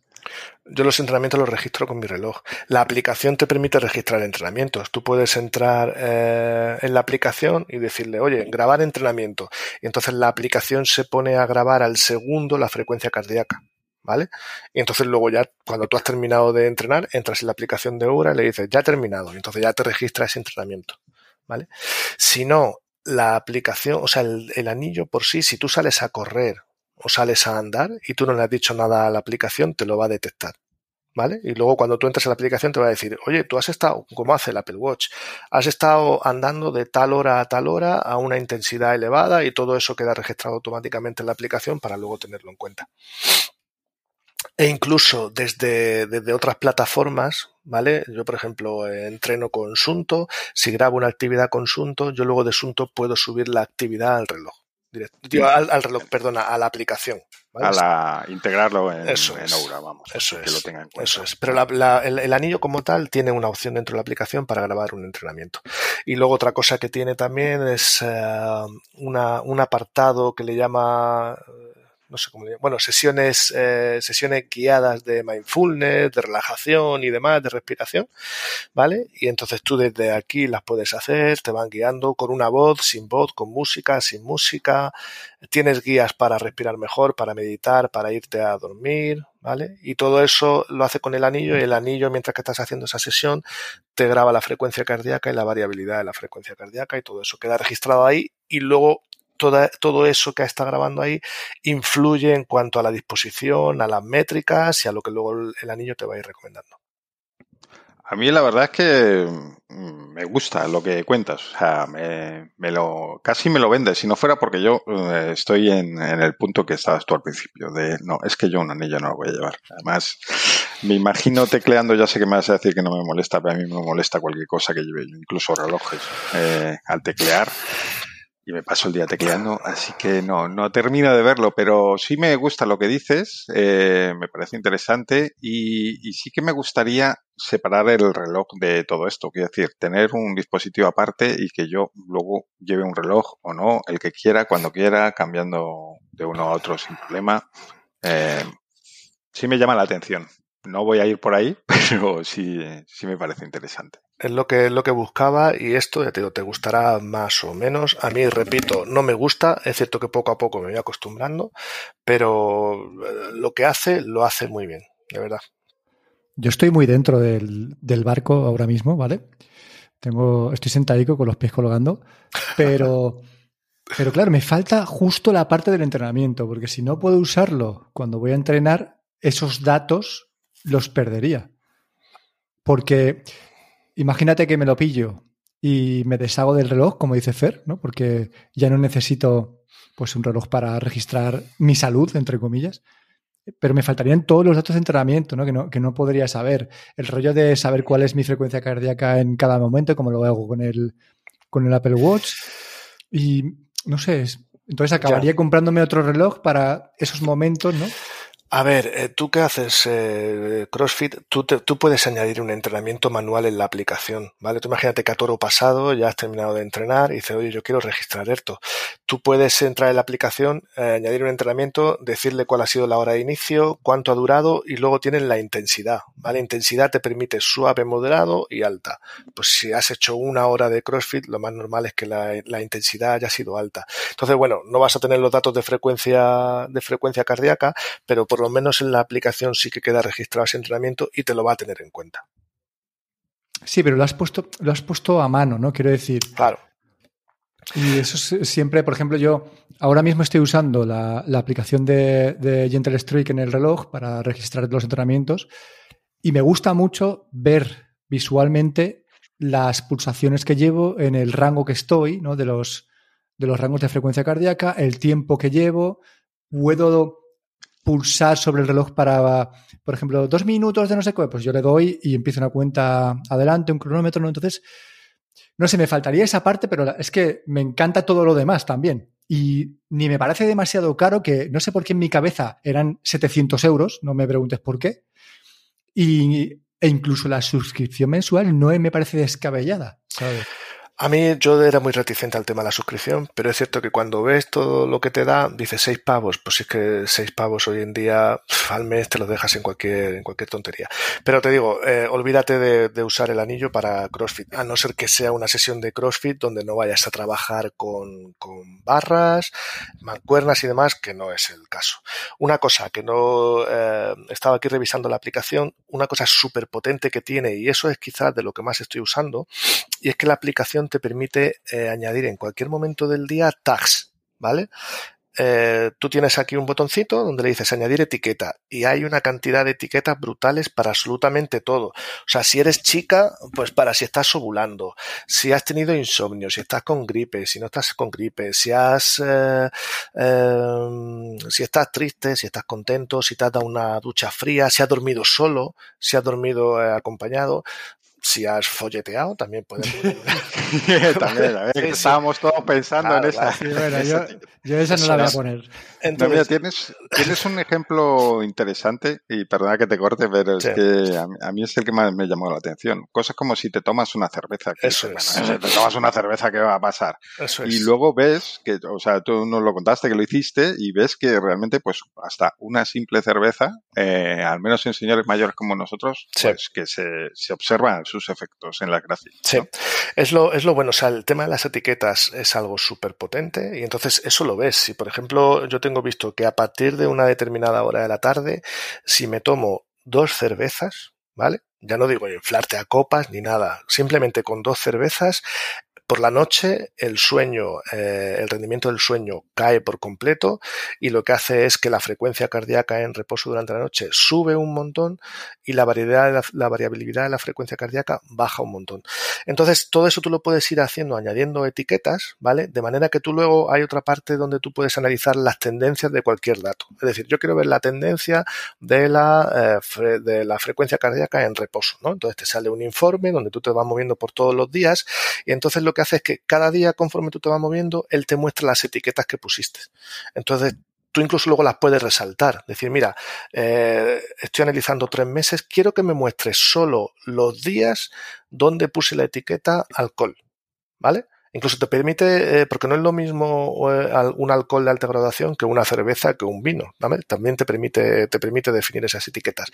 Yo los entrenamientos los registro con mi reloj. La aplicación te permite registrar entrenamientos. Tú puedes entrar eh, en la aplicación y decirle, oye, grabar entrenamiento. Y entonces la aplicación se pone a grabar al segundo la frecuencia cardíaca. ¿Vale? Y entonces luego ya, cuando tú has terminado de entrenar, entras en la aplicación de Ura y le dices, ya terminado. Y entonces ya te registra ese entrenamiento. ¿Vale? Si no, la aplicación, o sea, el, el anillo por sí, si tú sales a correr o sales a andar y tú no le has dicho nada a la aplicación, te lo va a detectar. ¿Vale? Y luego cuando tú entres a la aplicación te va a decir, oye, tú has estado, como hace el Apple Watch, has estado andando de tal hora a tal hora a una intensidad elevada y todo eso queda registrado automáticamente en la aplicación para luego tenerlo en cuenta. E incluso desde, desde otras plataformas, ¿vale? Yo, por ejemplo, entreno con Sunto, si grabo una actividad con Sunto, yo luego de Sunto puedo subir la actividad al reloj. Directo, al, al, reloj, perdona, a la aplicación. ¿vale? A la, integrarlo en, eso en Aura, vamos. Eso que es. lo tenga en cuenta. Eso es. Pero la, la, el, el, anillo como tal tiene una opción dentro de la aplicación para grabar un entrenamiento. Y luego otra cosa que tiene también es uh, una, un apartado que le llama no sé cómo le bueno, sesiones, eh, sesiones guiadas de mindfulness, de relajación y demás, de respiración, ¿vale? Y entonces tú desde aquí las puedes hacer, te van guiando con una voz, sin voz, con música, sin música, tienes guías para respirar mejor, para meditar, para irte a dormir, ¿vale? Y todo eso lo hace con el anillo y el anillo, mientras que estás haciendo esa sesión, te graba la frecuencia cardíaca y la variabilidad de la frecuencia cardíaca y todo eso queda registrado ahí y luego Toda, todo eso que está grabando ahí influye en cuanto a la disposición, a las métricas y a lo que luego el, anillo te va a ir recomendando. A mí la verdad es que me gusta lo que cuentas, o sea, me, me lo, casi me lo vendes, si no fuera porque yo eh, estoy en, en, el punto que estabas tú al principio, de no, es que yo un anillo no lo voy a llevar. Además, me imagino tecleando, ya sé que me vas a decir que no me molesta, pero a mí me molesta cualquier cosa que lleve, incluso relojes, eh, al teclear y me paso el día tecleando, así que no, no termino de verlo, pero sí me gusta lo que dices, eh, me parece interesante y, sí que me gustaría separar el reloj de todo esto, quiero decir, tener un dispositivo aparte y que yo luego lleve un reloj o no, el que quiera, cuando quiera, cambiando de uno a otro sin problema. Eh, sí me llama la atención. No voy a ir por ahí, pero sí, sí me parece interesante es lo que, es lo que buscaba y esto, ya te digo, te gustará más o menos. A mí, repito, no me gusta, es cierto que poco a poco me voy acostumbrando, pero lo que hace, lo hace muy bien, de verdad. Yo estoy muy dentro del, del barco ahora mismo, ¿vale? Tengo, estoy sentadico con los pies colgando, pero, pero claro, me falta justo la parte del entrenamiento, porque si no puedo usarlo cuando voy a entrenar, esos datos los perdería. Porque imagínate que me lo pillo y me deshago del reloj, como dice Fer, ¿no? Porque ya no necesito pues un reloj para registrar mi salud, entre comillas. Pero me faltarían todos los datos de entrenamiento, ¿no? Que, no, que no podría saber. El rollo de saber cuál es mi frecuencia cardíaca en cada momento, como lo hago con el, con el Apple Watch. Y no sé, entonces acabaría comprándome otro reloj para esos momentos, ¿no? A ver, eh, tú qué haces, eh, CrossFit, tú, tú puedes añadir un entrenamiento manual en la aplicación, ¿vale? Tú imagínate que a toro pasado ya has terminado de entrenar y dices, oye, yo quiero registrar esto. Tú puedes entrar en la aplicación, eh, añadir un entrenamiento, decirle cuál ha sido la hora de inicio, cuánto ha durado y luego tienes la intensidad, ¿vale? Intensidad te permite suave, moderado y alta. Pues si has hecho una hora de CrossFit, lo más normal es que la, la intensidad haya sido alta. Entonces, bueno, no vas a tener los datos de frecuencia, de frecuencia cardíaca, pero por lo menos en la aplicación sí que queda registrado ese entrenamiento y te lo va a tener en cuenta. Sí, pero lo has puesto, lo has puesto a mano, ¿no? Quiero decir. Claro. Y eso siempre, por ejemplo, yo ahora mismo estoy usando la, aplicación de, de, Gentle Streak en el reloj para registrar los entrenamientos y me gusta mucho ver visualmente las pulsaciones que llevo en el rango que estoy, ¿no? De los, de los rangos de frecuencia cardíaca, el tiempo que llevo, puedo pulsar sobre el reloj para, por ejemplo, dos minutos de no sé qué, pues yo le doy y empiezo una cuenta adelante, un cronómetro, ¿no? Entonces, no sé, me faltaría esa parte, pero es que me encanta todo lo demás también. Y ni me parece demasiado caro que no sé por qué en mi cabeza eran 700 euros, no me preguntes por qué. Y, e incluso la suscripción mensual no me parece descabellada, ¿sabes? A mí yo era muy reticente al tema de la suscripción, pero es cierto que cuando ves todo lo que te da, dices seis pavos, pues es que seis pavos hoy en día al mes te lo dejas en cualquier, en cualquier tontería. Pero te digo, eh, olvídate de, usar el anillo para CrossFit, a no ser que sea una sesión de CrossFit donde no vayas a trabajar con, con barras, mancuernas y demás, que no es el caso. Una cosa que no eh, estaba aquí revisando la aplicación, una cosa súper potente que tiene, y eso es quizás de lo que más estoy usando, y es que la aplicación te permite eh, añadir en cualquier momento del día tags, ¿vale? Eh, tú tienes aquí un botoncito donde le dices añadir etiqueta y hay una cantidad de etiquetas brutales para absolutamente todo. O sea, si eres chica, pues para si estás ovulando, si has tenido insomnio, si estás con gripe, si no estás con gripe, si has, eh, si estás triste, si estás contento, si te has dado una ducha fría, si has dormido solo, si has dormido acompañado si has folleteado, también podemos. también, a ver, estábamos todos pensando en esa. bueno, yo, yo, esa no la voy a poner. Entonces, tienes, tienes un ejemplo interesante, y perdona que te corte, pero es que a mí, es el que más me llamó la atención. Cosas como si te tomas una cerveza. Eso es. si te tomas una cerveza, ¿qué va a pasar? Eso es. Y luego ves que, o sea, tú nos lo contaste que lo hiciste y ves que realmente, pues, hasta una simple cerveza, eh, al menos en señores mayores como nosotros, pues que se, se observan sus efectos en la gracia. Sí, es, lo, es lo bueno. O sea, el tema de las etiquetas es algo súper potente y entonces eso lo ves. Si, por ejemplo, yo tengo visto que a partir de una determinada hora de la tarde, si me tomo dos cervezas, ¿vale? Ya no digo inflarte a copas ni nada. Simplemente con dos cervezas por la noche el sueño, eh, el rendimiento del sueño cae por completo y lo que hace es que la frecuencia cardíaca en reposo durante la noche sube un montón y la, variedad, la, variabilidad de la frecuencia cardíaca baja un montón. Entonces, todo eso tú lo puedes ir haciendo añadiendo etiquetas, ¿vale? De manera que tú luego hay otra parte donde tú puedes analizar las tendencias de cualquier dato. Es decir, yo quiero ver la tendencia de la, eh, de la frecuencia cardíaca en reposo, ¿no? Entonces te sale un informe donde tú te vas moviendo por todos los días y entonces lo que hace es que cada día conforme tú te vas moviendo, él te muestra las etiquetas que pusiste. Entonces, tú incluso luego las puedes resaltar. Decir, mira, eh, estoy analizando tres meses, quiero que me muestres solo los días donde puse la etiqueta alcohol. ¿Vale? Incluso te permite, eh, porque no es lo mismo eh, un alcohol de alta graduación que una cerveza que un vino. También te permite, te permite definir esas etiquetas.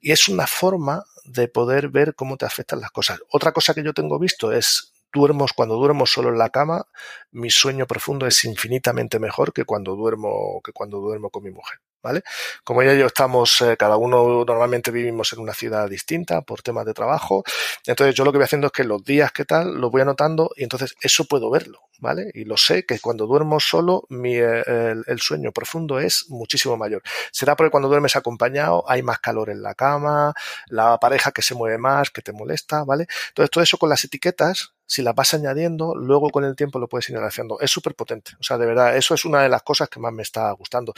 Y es una forma de poder ver cómo te afectan las cosas. Otra cosa que yo tengo visto es duermo, cuando duermo solo en la cama, mi sueño profundo es infinitamente mejor que cuando duermo, que cuando duermo con mi mujer. ¿Vale? Como ya yo estamos, eh, cada uno normalmente vivimos en una ciudad distinta por temas de trabajo, entonces yo lo que voy haciendo es que los días que tal lo voy anotando y entonces eso puedo verlo, ¿vale? Y lo sé que cuando duermo solo mi, eh, el, sueño profundo es muchísimo mayor. Será porque cuando duermes acompañado hay más calor en la cama, la pareja que se mueve más, que te molesta, ¿vale? Entonces todo eso con las etiquetas si la vas añadiendo, luego con el tiempo lo puedes ir haciendo. Es súper potente. O sea, de verdad, eso es una de las cosas que más me está gustando.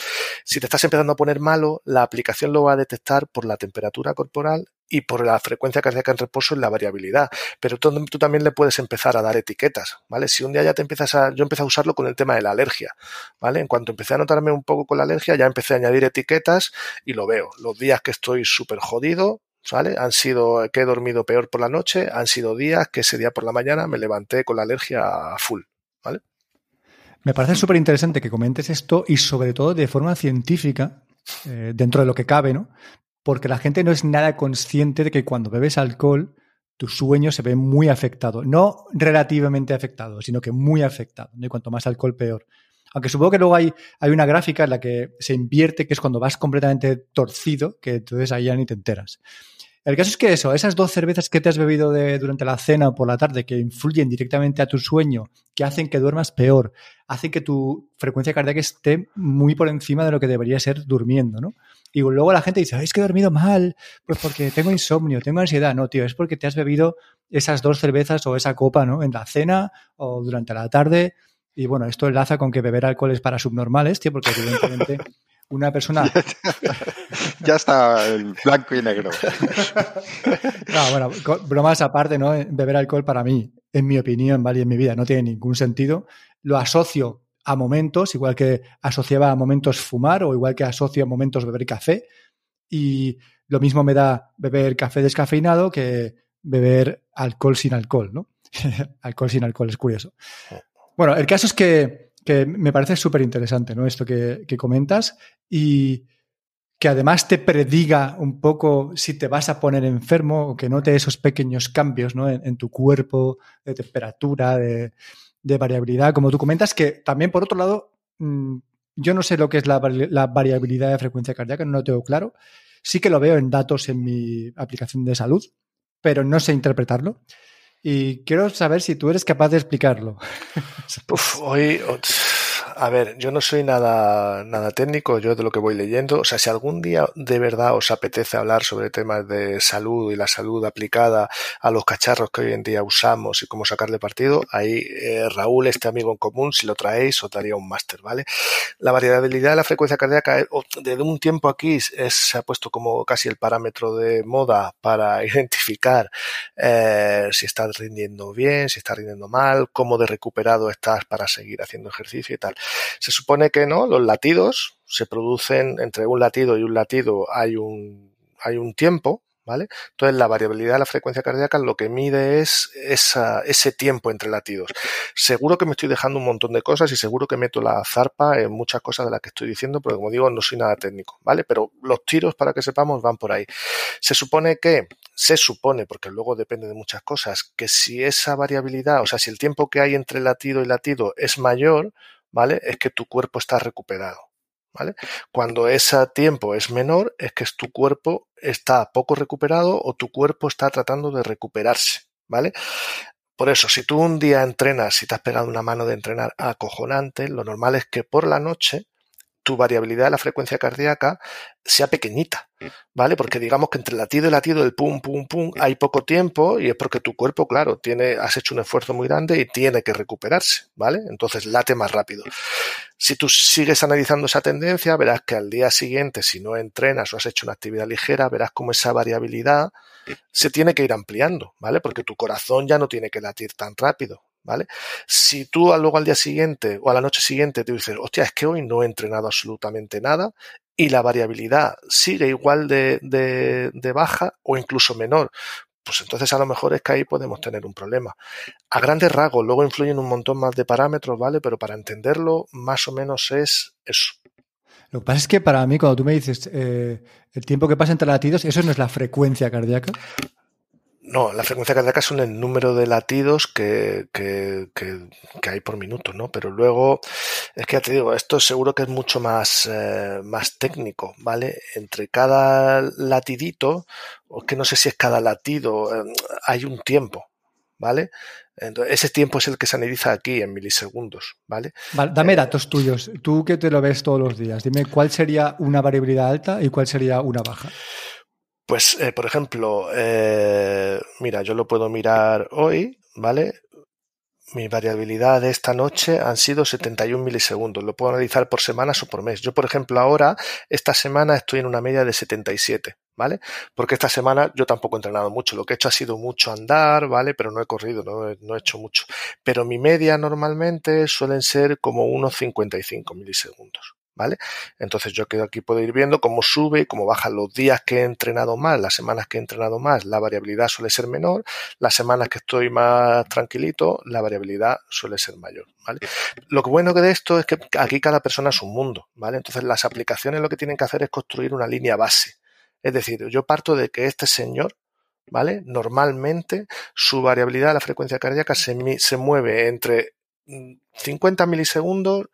Si te estás empezando a poner malo, la aplicación lo va a detectar por la temperatura corporal y por la frecuencia cardíaca en reposo y la variabilidad. Pero tú, tú, también le puedes empezar a dar etiquetas, ¿vale? Si un día ya te empiezas a... Yo empecé a usarlo con el tema de la alergia, ¿vale? En cuanto empecé a notarme un poco con la alergia, ya empecé a añadir etiquetas y lo veo. Los días que estoy súper jodido, ¿vale? Han sido que he dormido peor por la noche, han sido días que ese día por la mañana me levanté con la alergia full, ¿vale? Me parece súper interesante que comentes esto y sobre todo de forma científica, eh, dentro de lo que cabe, ¿no? porque la gente no es nada consciente de que cuando bebes alcohol tu sueño se ve muy afectado. No relativamente afectado, sino que muy afectado. Y cuanto más alcohol, peor. Aunque supongo que luego hay, hay una gráfica en la que se invierte, que es cuando vas completamente torcido, que entonces ahí ya ni te enteras. El caso es que eso, esas dos cervezas que te has bebido durante la cena o por la tarde, que influyen directamente a tu sueño, que hacen que duermas peor, hacen que tu frecuencia cardíaca esté muy por encima de lo que debería ser durmiendo, ¿no? Y luego la gente dice, es que he dormido mal, pues porque tengo insomnio, tengo ansiedad. No, tío, es porque te has bebido esas dos cervezas o esa copa, ¿no? En la cena o durante la tarde. Y bueno, esto enlaza con que beber alcohol es para subnormales, tío, porque evidentemente una persona. ya está el blanco y negro. no, bueno, bromas aparte, ¿no? Beber alcohol para mí, en mi opinión, ¿vale? En mi vida no tiene ningún sentido. Lo asocio a momentos, igual que asociaba a momentos fumar o igual que asocio a momentos beber café. Y lo mismo me da beber café descafeinado que beber alcohol sin alcohol, ¿no? alcohol sin alcohol, es curioso. Bueno, el caso es que que me parece súper interesante, ¿no? Esto que, comentas y que además te prediga un poco si te vas a poner enfermo o que note esos pequeños cambios ¿no? en, tu cuerpo, de temperatura, de, variabilidad. Como tú comentas, que también por otro lado, mm, yo no sé lo que es la, la, variabilidad de frecuencia cardíaca, no lo tengo claro. Sí que lo veo en datos en mi aplicación de salud, pero no sé interpretarlo. Y quiero saber si tú eres capaz de explicarlo. Hoy, a ver, yo no soy nada, nada técnico, yo de lo que voy leyendo. O sea, si algún día de verdad os apetece hablar sobre temas de salud y la salud aplicada a los cacharros que hoy en día usamos y cómo sacarle partido, ahí eh, Raúl, este amigo en común, si lo traéis, os daría un máster, ¿vale? La variabilidad de la frecuencia cardíaca, eh, desde un tiempo aquí es, se ha puesto como casi el parámetro de moda para identificar eh, si estás rindiendo bien, si estás rindiendo mal, cómo de recuperado estás para seguir haciendo ejercicio y tal. Se supone que no, los latidos se producen entre un latido y un latido hay un, hay un tiempo, ¿vale? Entonces la variabilidad de la frecuencia cardíaca lo que mide es esa, ese tiempo entre latidos. Seguro que me estoy dejando un montón de cosas y seguro que meto la zarpa en muchas cosas de las que estoy diciendo, porque como digo, no soy nada técnico, ¿vale? Pero los tiros, para que sepamos, van por ahí. Se supone que, se supone, porque luego depende de muchas cosas, que si esa variabilidad, o sea, si el tiempo que hay entre latido y latido es mayor, ¿vale? Es que tu cuerpo está recuperado. ¿Vale? Cuando ese tiempo es menor, es que tu cuerpo está poco recuperado o tu cuerpo está tratando de recuperarse, ¿vale? Por eso, si tú un día entrenas, si te has pegado una mano de entrenar acojonante, lo normal es que por la noche tu variabilidad de la frecuencia cardíaca sea pequeñita, ¿vale? Porque digamos que entre latido y latido, el pum, pum, pum, hay poco tiempo y es porque tu cuerpo, claro, tiene, has hecho un esfuerzo muy grande y tiene que recuperarse, ¿vale? Entonces late más rápido. Si tú sigues analizando esa tendencia, verás que al día siguiente, si no entrenas o has hecho una actividad ligera, verás cómo esa variabilidad se tiene que ir ampliando, ¿vale? Porque tu corazón ya no tiene que latir tan rápido, ¿vale? Si tú luego al día siguiente o a la noche siguiente te dices, hostia, es que hoy no he entrenado absolutamente nada y la variabilidad sigue igual de, de, baja o incluso menor, pues entonces a lo mejor es que ahí podemos tener un problema. A grandes rasgos, luego influyen un montón más de parámetros, ¿vale? Pero para entenderlo, más o menos es eso. Lo que pasa es que para mí, cuando tú me dices eh, el tiempo que pasa entre latidos, eso no es la frecuencia cardíaca. No, la frecuencia cardíaca son el número de latidos que, que, que, hay por minuto, ¿no? Pero luego, es que ya te digo, esto seguro que es mucho más, eh, más técnico, ¿vale? Entre cada latidito, o que no sé si es cada latido, eh, hay un tiempo, ¿vale? Entonces, ese tiempo es el que se analiza aquí en milisegundos, ¿vale? vale dame eh, datos tuyos. Tú que te lo ves todos los días, dime cuál sería una variabilidad alta y cuál sería una baja. Pues, eh, por ejemplo, eh, mira, yo lo puedo mirar hoy, ¿vale? mi variabilidad de esta noche han sido 71 milisegundos. Lo puedo analizar por semanas o por mes. Yo, por ejemplo, ahora, esta semana estoy en una media de 77, ¿vale? Porque esta semana yo tampoco he entrenado mucho. Lo que he hecho ha sido mucho andar, ¿vale? Pero no he corrido, no no he hecho mucho. Pero mi media normalmente suelen ser como unos 55 milisegundos. ¿Vale? Entonces yo quedo aquí puedo ir viendo cómo sube y cómo baja los días que he entrenado más, las semanas que he entrenado más, la variabilidad suele ser menor, las semanas que estoy más tranquilito, la variabilidad suele ser mayor, ¿vale? Lo bueno que de esto es que aquí cada persona es un mundo, ¿vale? Entonces las aplicaciones lo que tienen que hacer es construir una línea base. Es decir, yo parto de que este señor ¿vale? Normalmente su variabilidad la frecuencia cardíaca se, se mueve entre 50 mm, milisegundos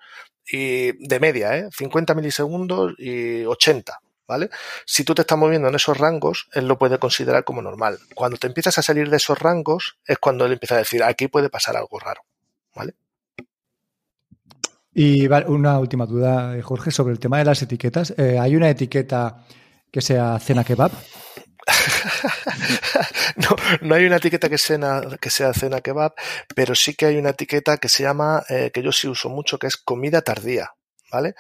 y de media, ¿eh? 50 milisegundos y 80. ¿Vale? Si tú te estás moviendo en esos rangos, él lo puede considerar como normal. Cuando te empiezas a salir de esos rangos, es cuando él empieza a decir, aquí puede pasar algo raro. ¿Vale? Y una última duda, eh, Jorge, sobre el tema de las etiquetas. Eh, ¿Hay una etiqueta que sea cena kebab? no, no hay una etiqueta que sea, que sea cena kebab, pero sí que hay una etiqueta que se llama, eh, que yo sí uso mucho, que es comida tardía. ¿Vale?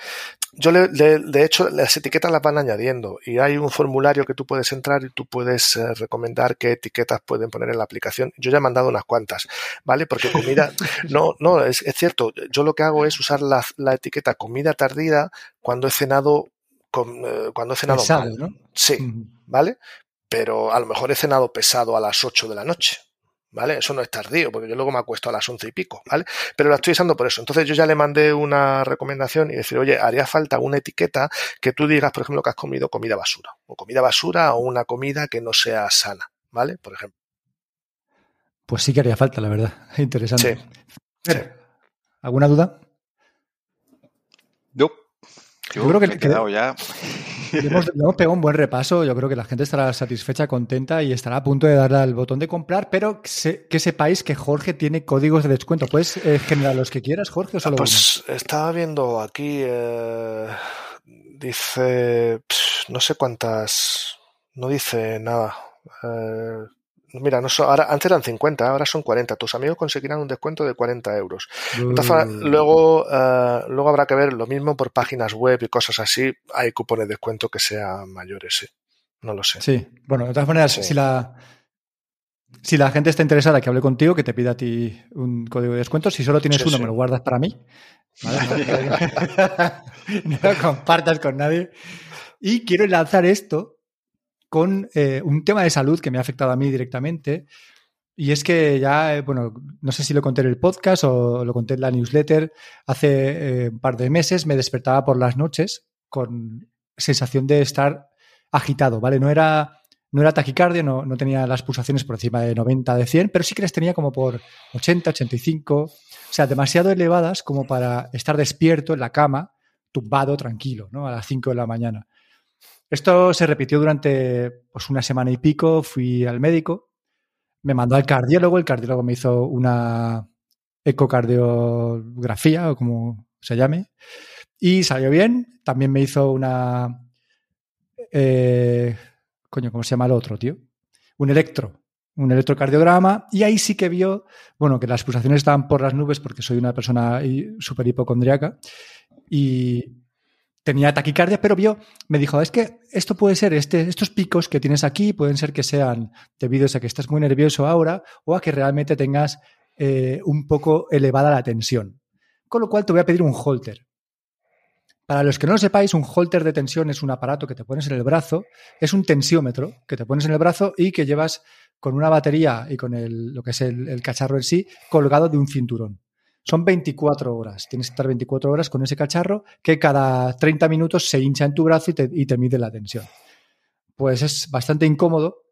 Yo le, de hecho las etiquetas las van añadiendo y hay un formulario que tú puedes entrar y tú puedes eh, recomendar qué etiquetas pueden poner en la aplicación. Yo ya he mandado unas cuantas, ¿vale? Porque comida, no, no, es, es, cierto. Yo lo que hago es usar la, la etiqueta comida tardía cuando he cenado con, eh, cuando he cenado mal. ¿no? Sí, ¿vale? Pero a lo mejor he cenado pesado a las 8 de la noche. ¿Vale? Eso no es tardío, porque yo luego me acuesto a las once y pico, ¿vale? Pero la estoy usando por eso. Entonces yo ya le mandé una recomendación y decir, oye, haría falta una etiqueta que tú digas, por ejemplo, que has comido comida basura, o comida basura o una comida que no sea sana, ¿vale? Por ejemplo. Pues sí que haría falta, la verdad. Interesante. Sí. ¿Alguna duda? Yo, yo, creo que, he quedado ya hemos, hemos, pegado un buen repaso. Yo creo que la gente estará satisfecha, contenta y estará a punto de darle al botón de comprar, pero que, sepáis que Jorge tiene códigos de descuento. ¿Puedes eh, generar los que quieras, Jorge, o solo Pues estaba viendo aquí, eh, dice, no sé cuántas, no dice nada. Eh, Mira, no ahora, antes eran 50, ahora son 40. Tus amigos conseguirán un descuento de 40 euros. luego, uh, luego habrá que ver lo mismo por páginas web y cosas así. Hay cupones de descuento que sean mayores, sí. No lo sé. Sí, bueno, de todas maneras, sí. si la. Si la gente está interesada que hable contigo, que te pida a ti un código de descuento. Si solo tienes sí, uno, sí. me lo guardas para mí. ¿Vale? no lo compartas con nadie. Y quiero lanzar esto con eh, un tema de salud que me ha afectado a mí directamente. Y es que ya, eh, bueno, no sé si lo conté en el podcast o lo conté en la newsletter, hace eh, un par de meses me despertaba por las noches con sensación de estar agitado, ¿vale? No era, no era taquicardia, no, no tenía las pulsaciones por encima de 90, de 100, pero sí que las tenía como por 80, 85, o sea, demasiado elevadas como para estar despierto en la cama, tumbado, tranquilo, ¿no? A las 5 de la mañana. Esto se repitió durante pues, una semana y pico, fui al médico, me mandó al cardiólogo, el cardiólogo me hizo una ecocardiografía o como se llame, y salió bien, también me hizo una... Eh, coño, ¿cómo se llama el otro, tío? Un electro, un electrocardiograma, y ahí sí que vio, bueno, que las pulsaciones estaban por las nubes porque soy una persona súper hipocondriaca, y tenía taquicardia, pero vio, me dijo, es que esto puede ser, este, estos picos que tienes aquí pueden ser que sean debidos a que estás muy nervioso ahora o a que realmente tengas eh, un poco elevada la tensión. Con lo cual te voy a pedir un holter. Para los que no lo sepáis, un holter de tensión es un aparato que te pones en el brazo, es un tensiómetro que te pones en el brazo y que llevas con una batería y con el, lo que es el, el cacharro en sí colgado de un cinturón. Son 24 horas. Tienes que estar 24 horas con ese cacharro que cada 30 minutos se hincha en tu brazo y te, mide la tensión. Pues es bastante incómodo,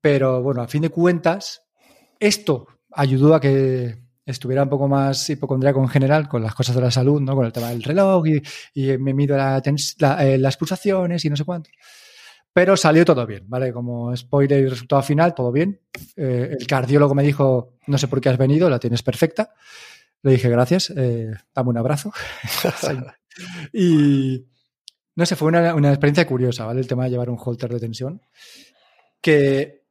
pero bueno, a fin de cuentas, esto ayudó a que estuviera un poco más hipocondríaco en general con las cosas de la salud, ¿no? Con el tema del reloj y, me mido la, eh, las pulsaciones y no sé cuánto. Pero salió todo bien, ¿vale? Como spoiler y resultado final, todo bien. Eh, el cardiólogo me dijo, no sé por qué has venido, la tienes perfecta. Le dije, gracias, eh, dame un abrazo. y no sé, fue una, una, experiencia curiosa, ¿vale? El tema de llevar un holter de tensión. Que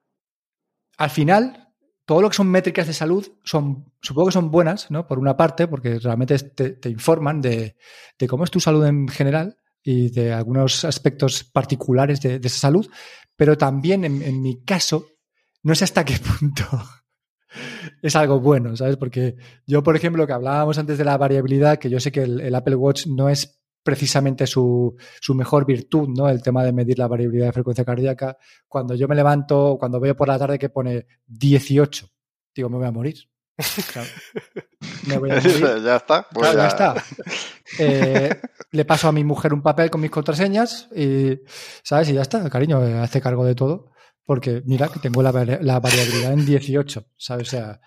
al final todo lo que son métricas de salud son, supongo que son buenas, ¿no? Por una parte, porque realmente te, informan de, cómo es tu salud en general y de algunos aspectos particulares de, esa salud, pero también en, mi caso, no sé hasta qué punto es algo bueno, ¿sabes? Porque yo, por ejemplo, que hablábamos antes de la variabilidad, que yo sé que el Apple Watch no es precisamente su, su, mejor virtud, ¿no? El tema de medir la variabilidad de frecuencia cardíaca. Cuando yo me levanto, cuando veo por la tarde que pone 18, digo, me voy a morir. me voy a morir. ya está. Pues ya. está. Eh, le paso a mi mujer un papel con mis contraseñas y, ¿sabes? Y ya está, cariño, hace cargo de todo. Porque mira que tengo la, la variabilidad en 18, ¿sabes? O sea,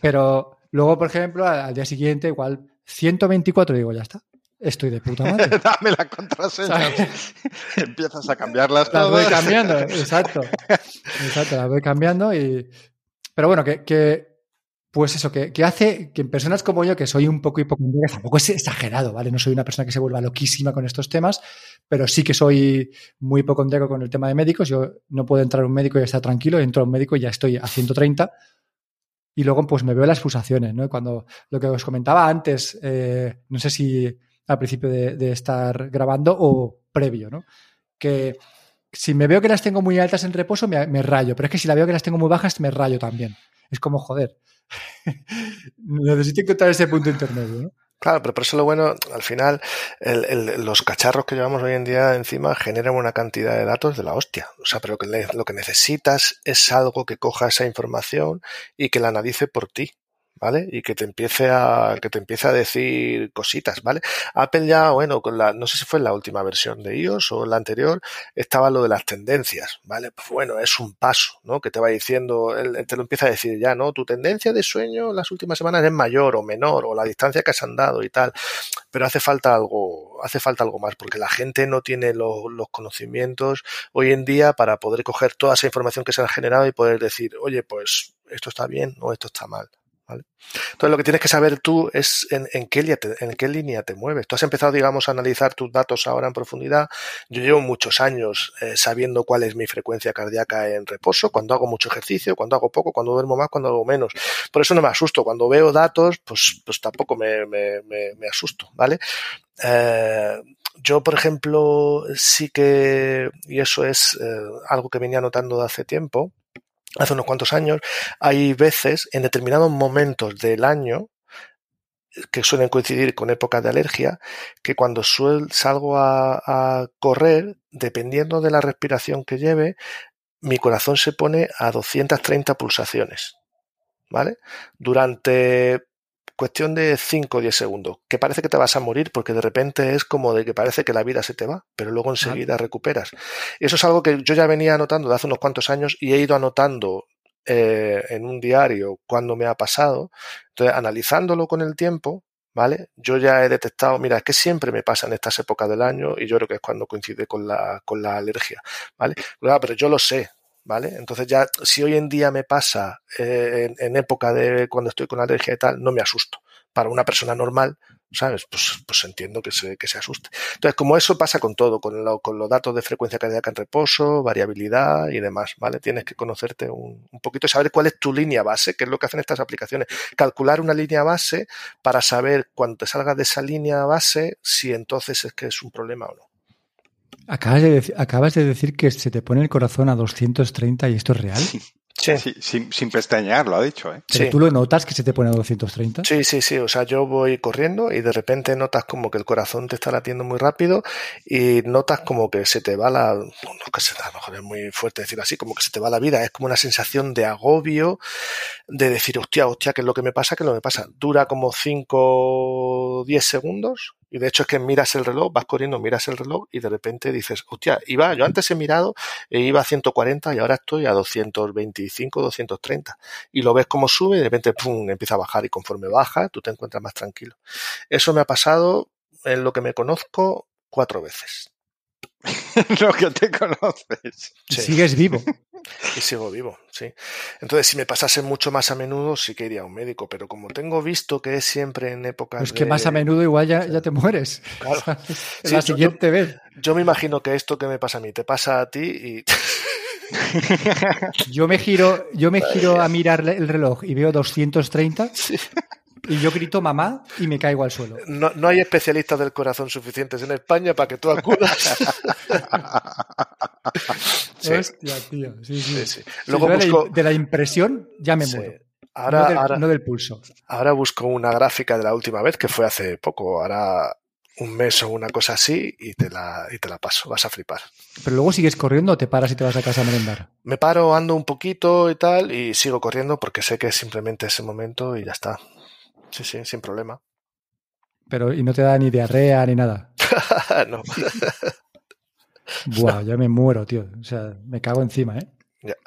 pero luego, por ejemplo, al día siguiente, igual 124, digo, ya está estoy de puta madre. Dame la contraseña. Empiezas a cambiarlas las voy cambiando, exacto. Exacto, las voy cambiando y... Pero bueno, que, pues eso, que, hace que en personas como yo, que soy un poco hipocondríaca, tampoco es exagerado, ¿vale? No soy una persona que se vuelva loquísima con estos temas, pero sí que soy muy hipocondríaco con el tema de médicos. Yo no puedo entrar a un médico y estar tranquilo, entro a un médico y ya estoy a 130 y luego pues me veo las pulsaciones, ¿no? Cuando lo que os comentaba antes, eh, no sé si al principio de, estar grabando o previo, ¿no? Que si me veo que las tengo muy altas en reposo, me, rayo, pero es que si la veo que las tengo muy bajas, me rayo también. Es como, joder, necesito encontrar ese punto intermedio, ¿no? Claro, pero por eso lo bueno, al final, los cacharros que llevamos hoy en día encima generan una cantidad de datos de la hostia. O sea, pero lo que necesitas es algo que coja esa información y que la analice por ti. ¿Vale? Y que te empiece a, que te a decir cositas, ¿vale? Apple ya, bueno, con la, no sé si fue en la última versión de iOS o en la anterior, estaba lo de las tendencias, ¿vale? Pues bueno, es un paso, ¿no? Que te va diciendo, él te lo empieza a decir ya, ¿no? Tu tendencia de sueño las últimas semanas es mayor o menor, o la distancia que has andado y tal. Pero hace falta algo, hace falta algo más, porque la gente no tiene los, los conocimientos hoy en día para poder coger toda esa información que se ha generado y poder decir, oye, pues esto está bien o esto está mal. Entonces lo que tienes que saber tú es en, qué línea te, mueves. Tú has empezado, digamos, a analizar tus datos ahora en profundidad. Yo llevo muchos años eh, sabiendo cuál es mi frecuencia cardíaca en reposo, cuando hago mucho ejercicio, cuando hago poco, cuando duermo más, cuando hago menos. Por eso no me asusto. Cuando veo datos, pues, pues tampoco me, asusto, ¿vale? Eh, yo, por ejemplo, sí que, y eso es eh, algo que venía notando de hace tiempo, hace unos cuantos años, hay veces en determinados momentos del año que suelen coincidir con épocas de alergia, que cuando salgo a, correr, dependiendo de la respiración que lleve, mi corazón se pone a 230 pulsaciones. ¿Vale? Durante cuestión de 5 o 10 segundos, que parece que te vas a morir porque de repente es como de que parece que la vida se te va, pero luego enseguida recuperas. Eso es algo que yo ya venía anotando de hace unos cuantos años y he ido anotando eh, en un diario cuando me ha pasado. Entonces, analizándolo con el tiempo, ¿vale? Yo ya he detectado, mira, es que siempre me pasa en estas épocas del año y yo creo que es cuando coincide con la, con la alergia, ¿vale? pero yo lo sé, ¿vale? Entonces ya, si hoy en día me pasa eh, en, época de cuando estoy con alergia y tal, no me asusto. Para una persona normal, ¿sabes? Pues, pues entiendo que se, que se asuste. Entonces, como eso pasa con todo, con, con los datos de frecuencia cardíaca en reposo, variabilidad y demás, ¿vale? Tienes que conocerte un, un poquito y saber cuál es tu línea base, que es lo que hacen estas aplicaciones. Calcular una línea base para saber cuando te salgas de esa línea base si entonces es que es un problema o no. Acabas de, acabas de decir que se te pone el corazón a 230 y esto es real. Sí. sin, sin, pestañear, lo ha dicho. ¿eh? ¿Pero tú lo notas que se te pone a 230? Sí, sí, sí. O sea, yo voy corriendo y de repente notas como que el corazón te está latiendo muy rápido y notas como que se te va la. No, que se, a lo mejor es muy fuerte decir así, como que se te va la vida. Es como una sensación de agobio, de decir, hostia, hostia, ¿qué es lo que me pasa? ¿Qué es lo que me pasa? Dura como 5 o 10 segundos y de hecho es que miras el reloj, vas corriendo, miras el reloj y de repente dices, hostia, iba, yo antes he mirado e iba a 140 y ahora estoy a 225, 230. Y lo ves como sube y de repente, pum, empieza a bajar y conforme baja, tú te encuentras más tranquilo. Eso me ha pasado en lo que me conozco cuatro veces. lo que te conoces. Sigues vivo. Y sigo vivo, sí. Entonces, si me pasase mucho más a menudo, sí que iría a un médico, pero como tengo visto que es siempre en épocas. Es que más a menudo igual ya, ya te mueres. Claro. la siguiente vez. Yo me imagino que esto que me pasa a mí te pasa a ti y. Yo me giro, yo me giro a mirar el reloj y veo 230 y yo grito mamá y me caigo al suelo. No, no hay especialistas del corazón suficientes en España para que tú acudas. Sí. Hostia, tío. Sí, sí. Luego de, busco- la, de la impresión ya me muero. Ahora, no, del, ahora, no del pulso. ahora busco una gráfica de la última vez, que fue hace poco, ahora un mes o una cosa así, y te la, y te la paso. Vas a flipar. Pero luego sigues corriendo o te paras y te vas a casa a merendar. Me paro, ando un poquito y tal, y sigo corriendo porque sé que es simplemente ese momento y ya está. Sí, sí, sin problema. Pero y no te da ni diarrea ni nada. no. Buah, ya me muero, tío. O sea, me cago encima, ¿eh?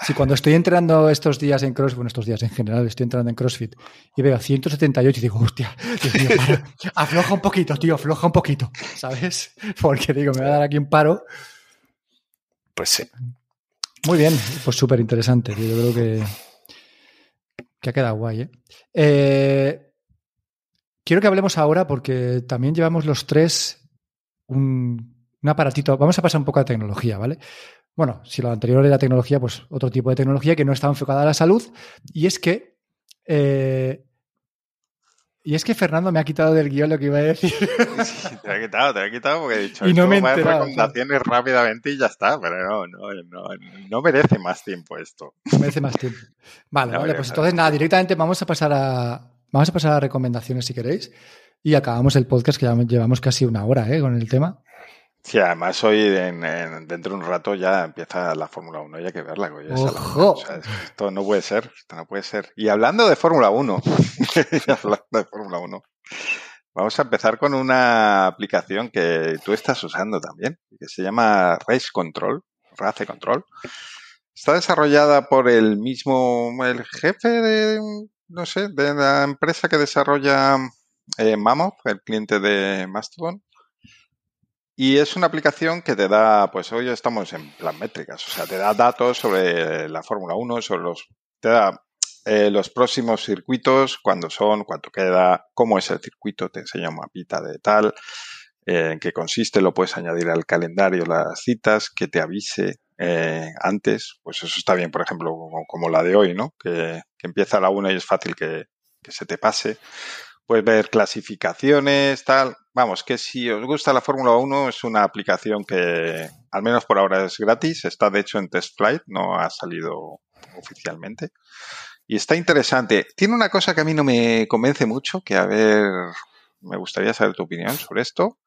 Si cuando estoy entrenando estos días en CrossFit, bueno, estos días en general, estoy entrando en CrossFit y veo 178 y digo, hostia, Dios mío, para, afloja un poquito, tío, afloja un poquito, ¿sabes? Porque digo, me va a dar aquí un paro. Pues sí. Muy bien, pues súper interesante, tío. Yo creo que, que ha quedado guay, ¿eh? Eh, Quiero que hablemos ahora porque también llevamos los tres un, un aparatito. Vamos a pasar un poco a tecnología, ¿vale? Bueno, si lo anterior era tecnología, pues otro tipo de tecnología que no está enfocada a la salud. Y es que. eh, y es que Fernando me ha quitado del guion lo que iba a decir. Sí, te he quitado, te he quitado porque he dicho Y no me he enterado, recomendaciones rápidamente y ya está, pero no, no, no, no merece más tiempo esto. merece más tiempo. Vale, No, vale, pues entonces nada, directamente vamos a pasar a. Vamos a pasar a recomendaciones si queréis. Y acabamos el podcast que ya llevamos casi una hora ¿eh? con el tema. Sí, además hoy en- en- dentro de un rato ya empieza la Fórmula 1 y hay que verla. Ojo. O sea, esto no puede ser, esto no puede ser. Y hablando de Fórmula 1, y hablando de Fórmula 1, vamos a empezar con una aplicación que tú estás usando también, que se llama Race Control, Race Control. Está desarrollada por el mismo, el jefe de, no sé, de la empresa que desarrolla eh, Mammoth, el cliente de Mastodon. Y es una aplicación que te da, pues hoy estamos en plan métricas, o sea, te da datos sobre la Fórmula 1, sobre los, te da eh, los próximos circuitos, cuándo son, cuánto queda, cómo es el circuito, te enseña un mapita de tal, eh, en qué consiste, lo puedes añadir al calendario las citas, que te avise eh, antes, pues eso está bien, por ejemplo, como, como la de hoy, ¿no? Que, que empieza a la 1 y es fácil que, que se te pase. Puedes ver clasificaciones, tal. Vamos, que si os gusta la Fórmula 1 es una aplicación que, al menos por ahora, es gratis. Está de hecho en Test Flight, no ha salido oficialmente. Y está interesante. Tiene una cosa que a mí no me convence mucho, que a ver, me gustaría saber tu opinión sobre esto.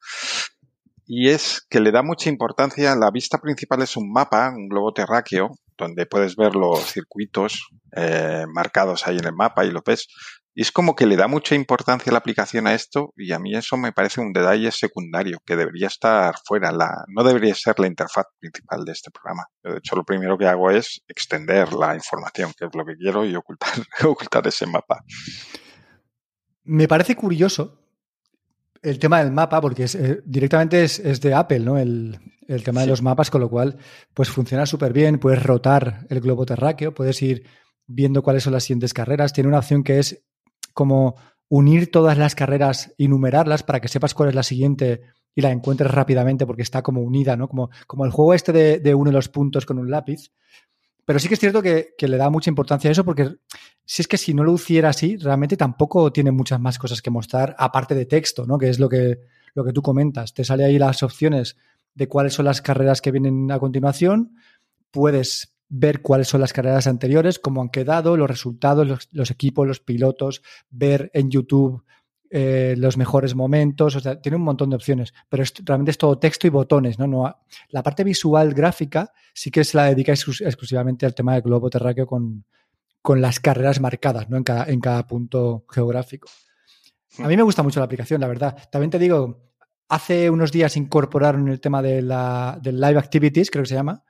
Y es que le da mucha importancia, la vista principal es un mapa, un globo terráqueo, donde puedes ver los circuitos eh, marcados ahí en el mapa y lo ves. Y es como que le da mucha importancia la aplicación a esto y a mí eso me parece un detalle secundario que debería estar fuera, la, no debería ser la interfaz principal de este programa. Yo, de hecho, lo primero que hago es extender la información, que es lo que quiero, y ocultar, ocultar ese mapa. Me parece curioso el tema del mapa, porque es, eh, directamente es, es de Apple, ¿no? El, el tema de Sí. los mapas, con lo cual, pues funciona súper bien. Puedes rotar el globo terráqueo, puedes ir viendo cuáles son las siguientes carreras. Tiene una opción que es como unir todas las carreras y numerarlas para que sepas cuál es la siguiente y la encuentres rápidamente porque está como unida, ¿no? Como, como el juego este de, de uno de los puntos con un lápiz. Pero sí que es cierto que, que le da mucha importancia a eso porque si es que si no lo hiciera así, realmente tampoco tiene muchas más cosas que mostrar aparte de texto, ¿no? Que es lo que, lo que tú comentas. Te sale ahí las opciones de cuáles son las carreras que vienen a continuación. Puedes ver cuáles son las carreras anteriores, cómo han quedado, los resultados, los, equipos, los pilotos, ver en YouTube eh, los mejores momentos, o sea, tiene un montón de opciones, pero realmente es todo texto y botones, ¿no? no la parte visual gráfica sí que se la dedica exclus exclusivamente al tema del globo terráqueo con, con las carreras marcadas, ¿no? En cada, en cada punto geográfico. A mí me gusta mucho la aplicación, la verdad. También te digo, hace unos días incorporaron el tema de la, del Live Activities, creo que se llama,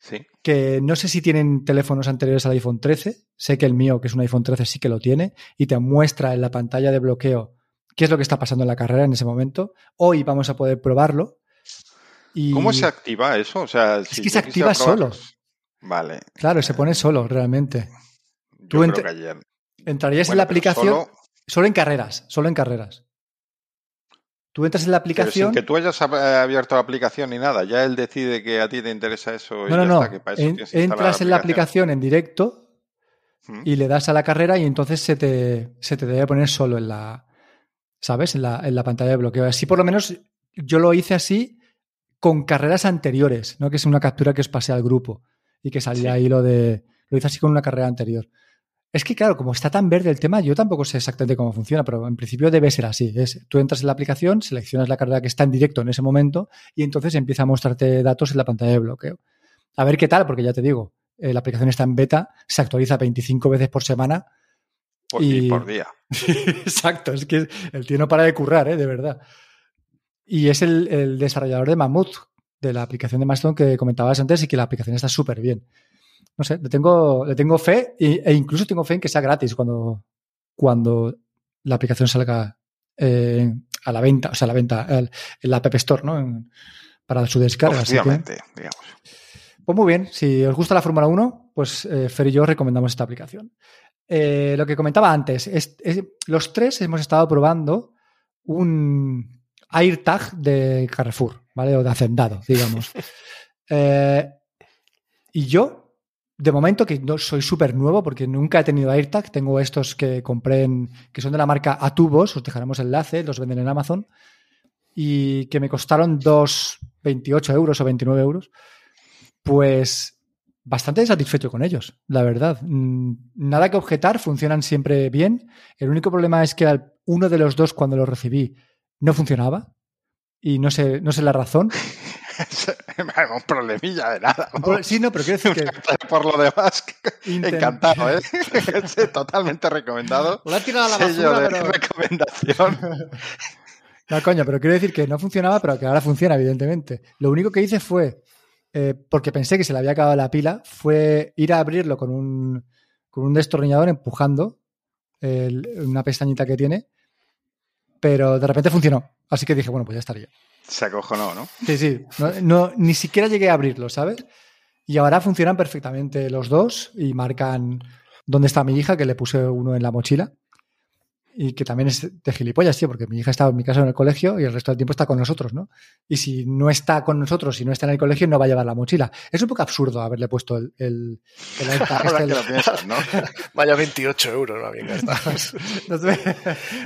Sí. que no sé si tienen teléfonos anteriores al iPhone 13, sé que el mío, que es un iPhone 13, sí que lo tiene, y te muestra en la pantalla de bloqueo qué es lo que está pasando en la carrera en ese momento. Hoy vamos a poder probarlo. Y, ¿Cómo se activa eso? O sea, Es si que yo se activa solo. Vale. Claro, se pone solo, realmente. Yo Tú creo ent- que ayer. Entrarías en la aplicación solo... solo- en carreras, solo en carreras. Tú entras en la aplicación. sin que tú hayas abierto la aplicación ni nada, ya él decide que a ti te interesa eso. No, no, no. entras en la aplicación en directo ¿Mm? y le das a la carrera y entonces se te, se te debe poner solo en la, ¿sabes? En la, en la pantalla de bloqueo. Así por lo menos yo lo hice así con carreras anteriores, ¿no? Que es una captura que os pasé al grupo y que salía ahí lo de. Lo hice así con una carrera anterior. Es que, claro, como está tan verde el tema, yo tampoco sé exactamente cómo funciona, pero en principio debe ser así. Es, tú entras en la aplicación, seleccionas la carrera que está en directo en ese momento y entonces empieza a mostrarte datos en la pantalla de bloqueo. A ver qué tal, porque ya te digo, eh, la aplicación está en beta, se actualiza 25 veces por semana. Por, y... por día. Exacto, es que el tío no para de currar, ¿eh? de verdad. Y es el, desarrollador de Mammoth, de la aplicación de Mastodon que comentabas antes y que la aplicación está súper bien no sé, le tengo, le tengo fe e, incluso tengo fe en que sea gratis cuando, cuando la aplicación salga eh, a la venta, o sea, a la venta en la App Store, ¿no? para su descarga. Obviamente, digamos. Pues muy bien, si os gusta la Fórmula 1, pues eh, Fer y yo recomendamos esta aplicación. Eh, lo que comentaba antes, es, los tres hemos estado probando un AirTag de Carrefour, ¿vale? O de Hacendado, digamos. y yo de momento, que no soy súper nuevo porque nunca he tenido AirTag, tengo estos que compré en, que son de la marca Atubos, os dejaremos enlace, los venden en Amazon, y que me costaron 2,28 euros o 29 euros, pues bastante satisfecho con ellos, la verdad. Mm, nada que objetar, funcionan siempre bien. El único problema es que uno de los dos, cuando lo recibí, no funcionaba. Y no sé, no sé la razón. un problemilla de nada. Sí, no, pero quiero decir que. Por lo demás, encantado, ¿eh? Totalmente recomendado. Lo ha tirado a la basura, pero... recomendación. No, coño, pero quiero decir que no funcionaba, pero que ahora funciona, evidentemente. Lo único que hice fue, eh, porque pensé que se le había acabado la pila, fue ir a abrirlo con un, con un destornillador empujando una pestañita que tiene, pero de repente funcionó. Así que dije, bueno, pues ya estaría. Se acojonó, ¿no? Sí, sí. No, ni siquiera llegué a abrirlo, ¿sabes? Y ahora funcionan perfectamente los dos y marcan dónde está mi hija, que le puse uno en la mochila y que también es de gilipollas, tío, porque mi hija está en mi casa en el colegio y el resto del tiempo está con nosotros, ¿no? Y si no está con nosotros, y no está en el colegio, no va a llevar la mochila. Es un poco absurdo haberle puesto el... el, este, ¿no? Vaya 28 euros, ¿no? Bien gastados.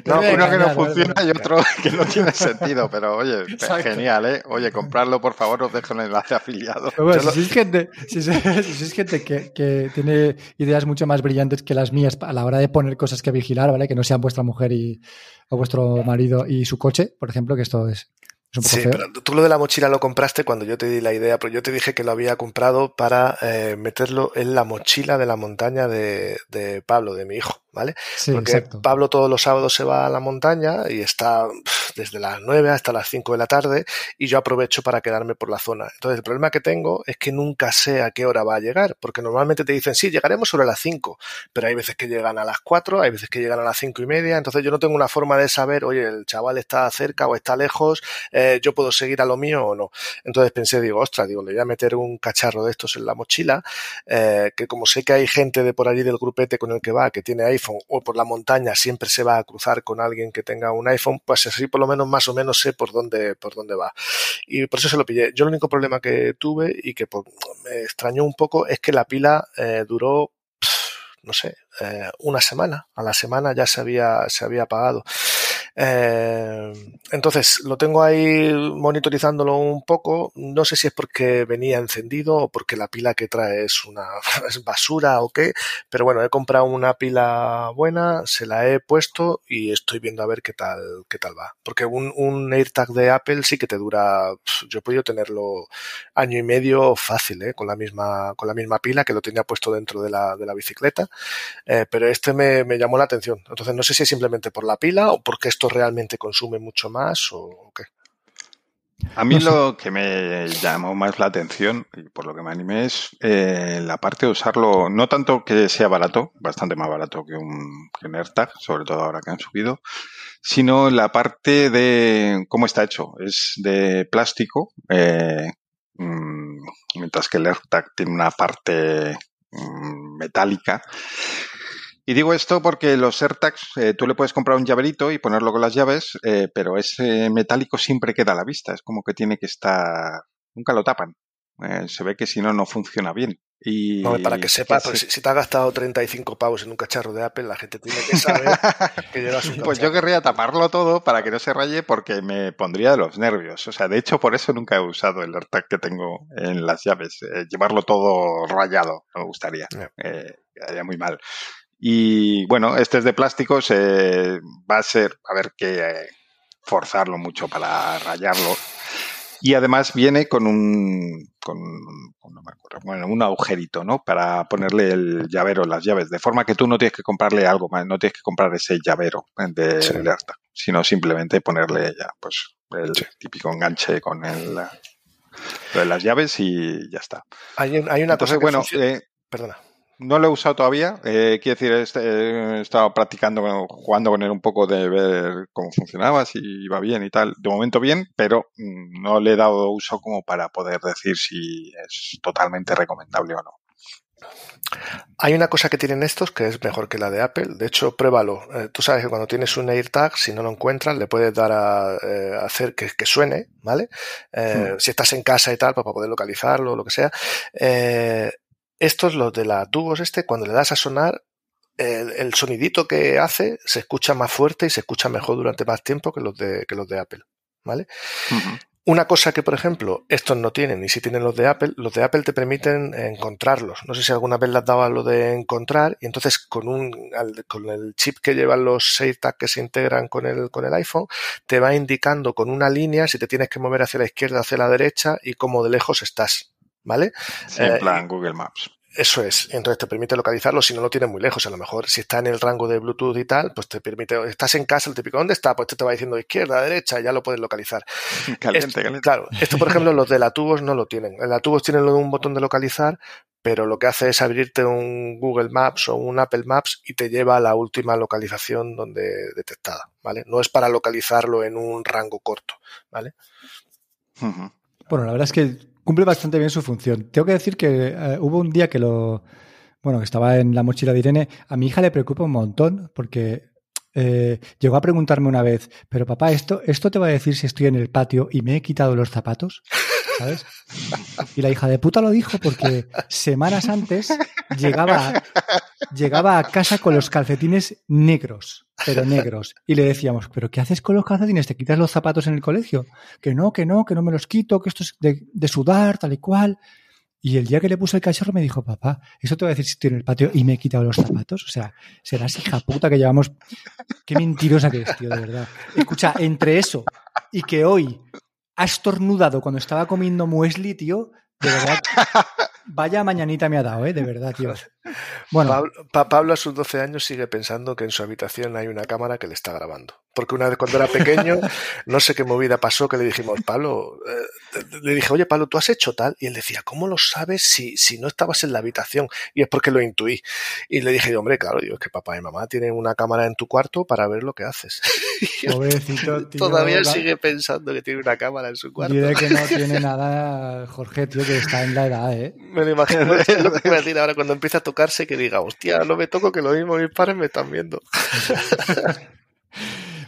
no, uno que no funciona y otro que no tiene sentido, pero oye, genial, ¿eh? Oye, comprarlo, por favor, os dejo el enlace afiliado. si, sois gente, si, gente que, que tiene ideas mucho más brillantes que las mías a la hora de poner cosas que vigilar, ¿vale? Que no sean vuestras mujer y, o vuestro marido y su coche, por ejemplo, que esto es, sí, pero tú lo de la mochila lo compraste cuando yo te di la idea, pero yo te dije que lo había comprado para eh, meterlo en la mochila de la montaña de, de Pablo, de mi hijo. ¿Vale? Porque Pablo todos los sábados se va a la montaña y está desde las 9 hasta las 5 de la tarde y yo aprovecho para quedarme por la zona. Entonces el problema que tengo es que nunca sé a qué hora va a llegar, porque normalmente te dicen, sí, llegaremos sobre las 5, pero hay veces que llegan a las 4, hay veces que llegan a las 5 y media, entonces yo no tengo una forma de saber, oye, el chaval está cerca o está lejos, eh, yo puedo seguir a lo mío o no. Entonces pensé, digo, ostras, digo, le voy a meter un cacharro de estos en la mochila, eh, que como sé que hay gente de por allí del grupete con el que va, que tiene ahí o por la montaña siempre se va a cruzar con alguien que tenga un iPhone, pues así por lo menos más o menos sé por dónde, por dónde va. Y por eso se lo pillé. Yo el único problema que tuve y que pues, me extrañó un poco es que la pila eh, duró no sé, eh, una semana. A la semana ya se había, se había apagado. Eh, entonces, lo tengo ahí monitorizándolo un poco. No sé si es porque venía encendido o porque la pila que trae es una basura o qué, pero bueno, he comprado una pila buena, se la he puesto y estoy viendo a ver qué tal, qué tal va. Porque un, un AirTag de Apple sí que te dura, yo he podido tenerlo año y medio fácil, ¿eh? con la misma, con la misma pila que lo tenía puesto dentro de la, de la bicicleta, eh, pero este me, me llamó la atención. Entonces no sé si es simplemente por la pila o porque esto realmente consume mucho más o, qué? A mí lo que me llamó más la atención y por lo que me animé es eh, la parte de usarlo, no tanto que sea barato, bastante más barato que un, que AirTag, sobre todo ahora que han subido, sino la parte de cómo está hecho. Es de plástico, eh, mm, mientras que el AirTag tiene una parte mm, metálica Y digo esto porque los AirTags, eh, tú le puedes comprar un llaverito y ponerlo con las llaves, eh, pero ese metálico siempre queda a la vista. Es como que tiene que estar. Nunca lo tapan. Eh, se ve que si no, no funciona bien. Y para que sepas, pues, si, te has gastado 35 pavos en un cacharro de Apple, la gente tiene que saber que llevas un Pues yo querría taparlo todo para que no se raye porque me pondría de los nervios. O sea, de hecho, por eso nunca he usado el AirTag que tengo en las llaves. llevarlo todo rayado, me gustaría. quedaría muy mal. Y bueno, este es de plástico, se va a ser, a ver que forzarlo mucho para rayarlo. Y además viene con un, con, no me acuerdo, bueno, un agujerito, ¿no? Para ponerle el llavero, las llaves, de forma que tú no tienes que comprarle algo más, no tienes que comprar ese llavero de sí. sino simplemente ponerle ya, pues, el típico enganche con el, de las llaves y ya está. Hay, hay una cosa que bueno, eh, perdona no lo he usado todavía. Eh, quiero decir, este, he, estado practicando, jugando con él un poco de ver cómo funcionaba, si iba bien y tal. De momento bien, pero mm, no le he dado uso como para poder decir si es totalmente recomendable o no. Hay una cosa que tienen estos que es mejor que la de Apple. De hecho, pruébalo. Eh, tú sabes que cuando tienes un AirTag, si no lo encuentras, le puedes dar a eh, hacer que, que, suene, ¿vale? Eh, hmm. Si estás en casa y tal, pues para poder localizarlo o lo que sea. Estos, los de la tubos este, cuando le das a sonar, el, el, sonidito que hace se escucha más fuerte y se escucha mejor durante más tiempo que los de, que los de Apple. ¿Vale? Uh -huh. Una cosa que, por ejemplo, estos no tienen, y si tienen los de Apple, los de Apple te permiten encontrarlos. No sé si alguna vez les has dado a lo de encontrar, y entonces con un, con el chip que llevan los AirTag que se integran con el, con el iPhone, te va indicando con una línea si te tienes que mover hacia la izquierda, hacia la derecha y cómo de lejos estás. ¿Vale? Sí, en plan eh, Google Maps. Eso es, entonces te permite localizarlo si no lo tienes muy lejos. A lo mejor si está en el rango de Bluetooth y tal, pues te permite, estás en casa, el típico, ¿dónde está? Pues te, te va diciendo izquierda, derecha, ya lo puedes localizar. Caliente, esto, caliente. Claro, esto por ejemplo los de la tubos no lo tienen. En la tubos tienen un botón de localizar, pero lo que hace es abrirte un Google Maps o un Apple Maps y te lleva a la última localización donde detectada, ¿vale? No es para localizarlo en un rango corto, ¿vale? Uh -huh. Bueno, la verdad es que cumple bastante bien su función. Tengo que decir que eh, hubo un día que lo. Bueno, que estaba en la mochila de Irene. A mi hija le preocupa un montón porque eh, llegó a preguntarme una vez, pero papá, ¿esto, ¿esto te va a decir si estoy en el patio y me he quitado los zapatos? ¿Sabes? Y la hija de puta lo dijo porque semanas antes llegaba, llegaba a casa con los calcetines negros, pero negros. Y le decíamos, ¿pero qué haces con los calcetines? ¿Te quitas los zapatos en el colegio? Que no, que no, que no me los quito, que esto es de, sudar, tal y cual. Y el día que le puse el cachorro me dijo, papá, ¿eso te va a decir si estoy en el patio y me he quitado los zapatos? O sea, serás hija puta que llevamos... Qué mentirosa que es, tío, de verdad. Escucha, entre eso y que hoy ha estornudado cuando estaba comiendo muesli, tío, de verdad, vaya mañanita me ha dado, ¿eh? De verdad, tío. Bueno. Pablo, pa Pablo, a sus 12 años sigue pensando que en su habitación hay una cámara que le está grabando. Porque una vez cuando era pequeño, no sé qué movida pasó que le dijimos, Pablo, eh, le dije, oye, Pablo, ¿tú has hecho tal? Y él decía, ¿cómo lo sabes si, si no estabas en la habitación? Y es porque lo intuí. Y le dije, hombre, claro, digo, es que papá y mamá tienen una cámara en tu cuarto para ver lo que haces. Pobrecito, tío, Todavía sigue pensando que tiene una cámara en su cuarto. Diré que no tiene nada, Jorge, tío, que está en la edad, ¿eh? Me lo imagino. es lo que voy a decir ahora cuando empiece a tocarse que diga, hostia, no me toco que lo mismo mis padres me están viendo.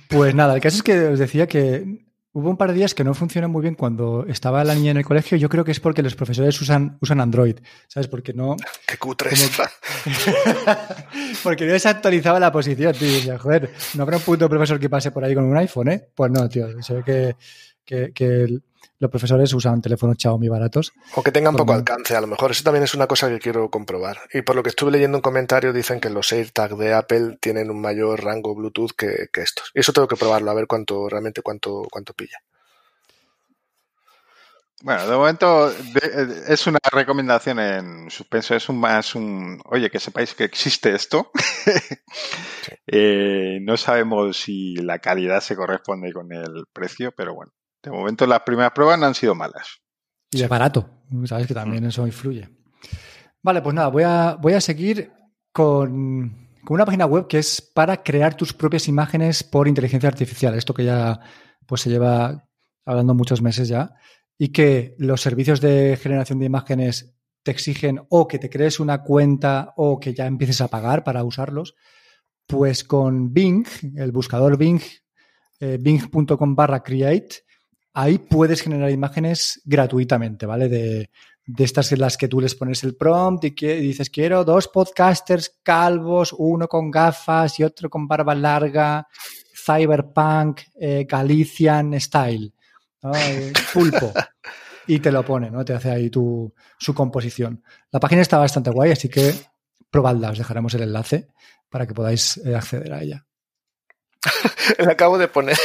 Pues nada, el caso es que os decía que hubo un par de días que no funcionó muy bien cuando estaba la niña en el colegio. Yo creo que es porque los profesores usan, usan Android, ¿sabes? Porque no. Qué cutre como... Porque no desactualizaba la posición, tío. Y decía, joder, no habrá un puto profesor que pase por ahí con un iPhone, ¿eh? Pues no, tío. Se ve que, que, que los profesores usan teléfonos Xiaomi baratos. O que tengan poco alcance, a lo mejor. Eso también es una cosa que quiero comprobar. Y por lo que estuve leyendo en comentarios, dicen que los AirTag de Apple tienen un mayor rango Bluetooth que, que estos. Y eso tengo que probarlo, a ver cuánto realmente cuánto, cuánto pilla. Bueno, de momento de, es una recomendación en suspenso, es un más un, oye, que sepáis que existe esto. sí. eh, no sabemos si la calidad se corresponde con el precio, pero bueno, de momento las primeras pruebas no han sido malas. Y es barato, sabes que también eso influye. Vale, pues nada, voy a, voy a seguir con, con, una página web que es para crear tus propias imágenes por inteligencia artificial. Esto que ya pues se lleva hablando muchos meses ya. Y que los servicios de generación de imágenes te exigen o que te crees una cuenta o que ya empieces a pagar para usarlos, pues con Bing, el buscador Bing, eh, bing.com barra create, ahí puedes generar imágenes gratuitamente, ¿vale? De, de estas en las que tú les pones el prompt y, dices, quiero dos podcasters calvos, uno con gafas y otro con barba larga, cyberpunk, eh, Galician style, eh, pulpo. y te lo pone, ¿no? Te hace ahí tu, su composición. La página está bastante guay, así que probadla, os dejaremos el enlace para que podáis eh, acceder a ella. Le acabo de poner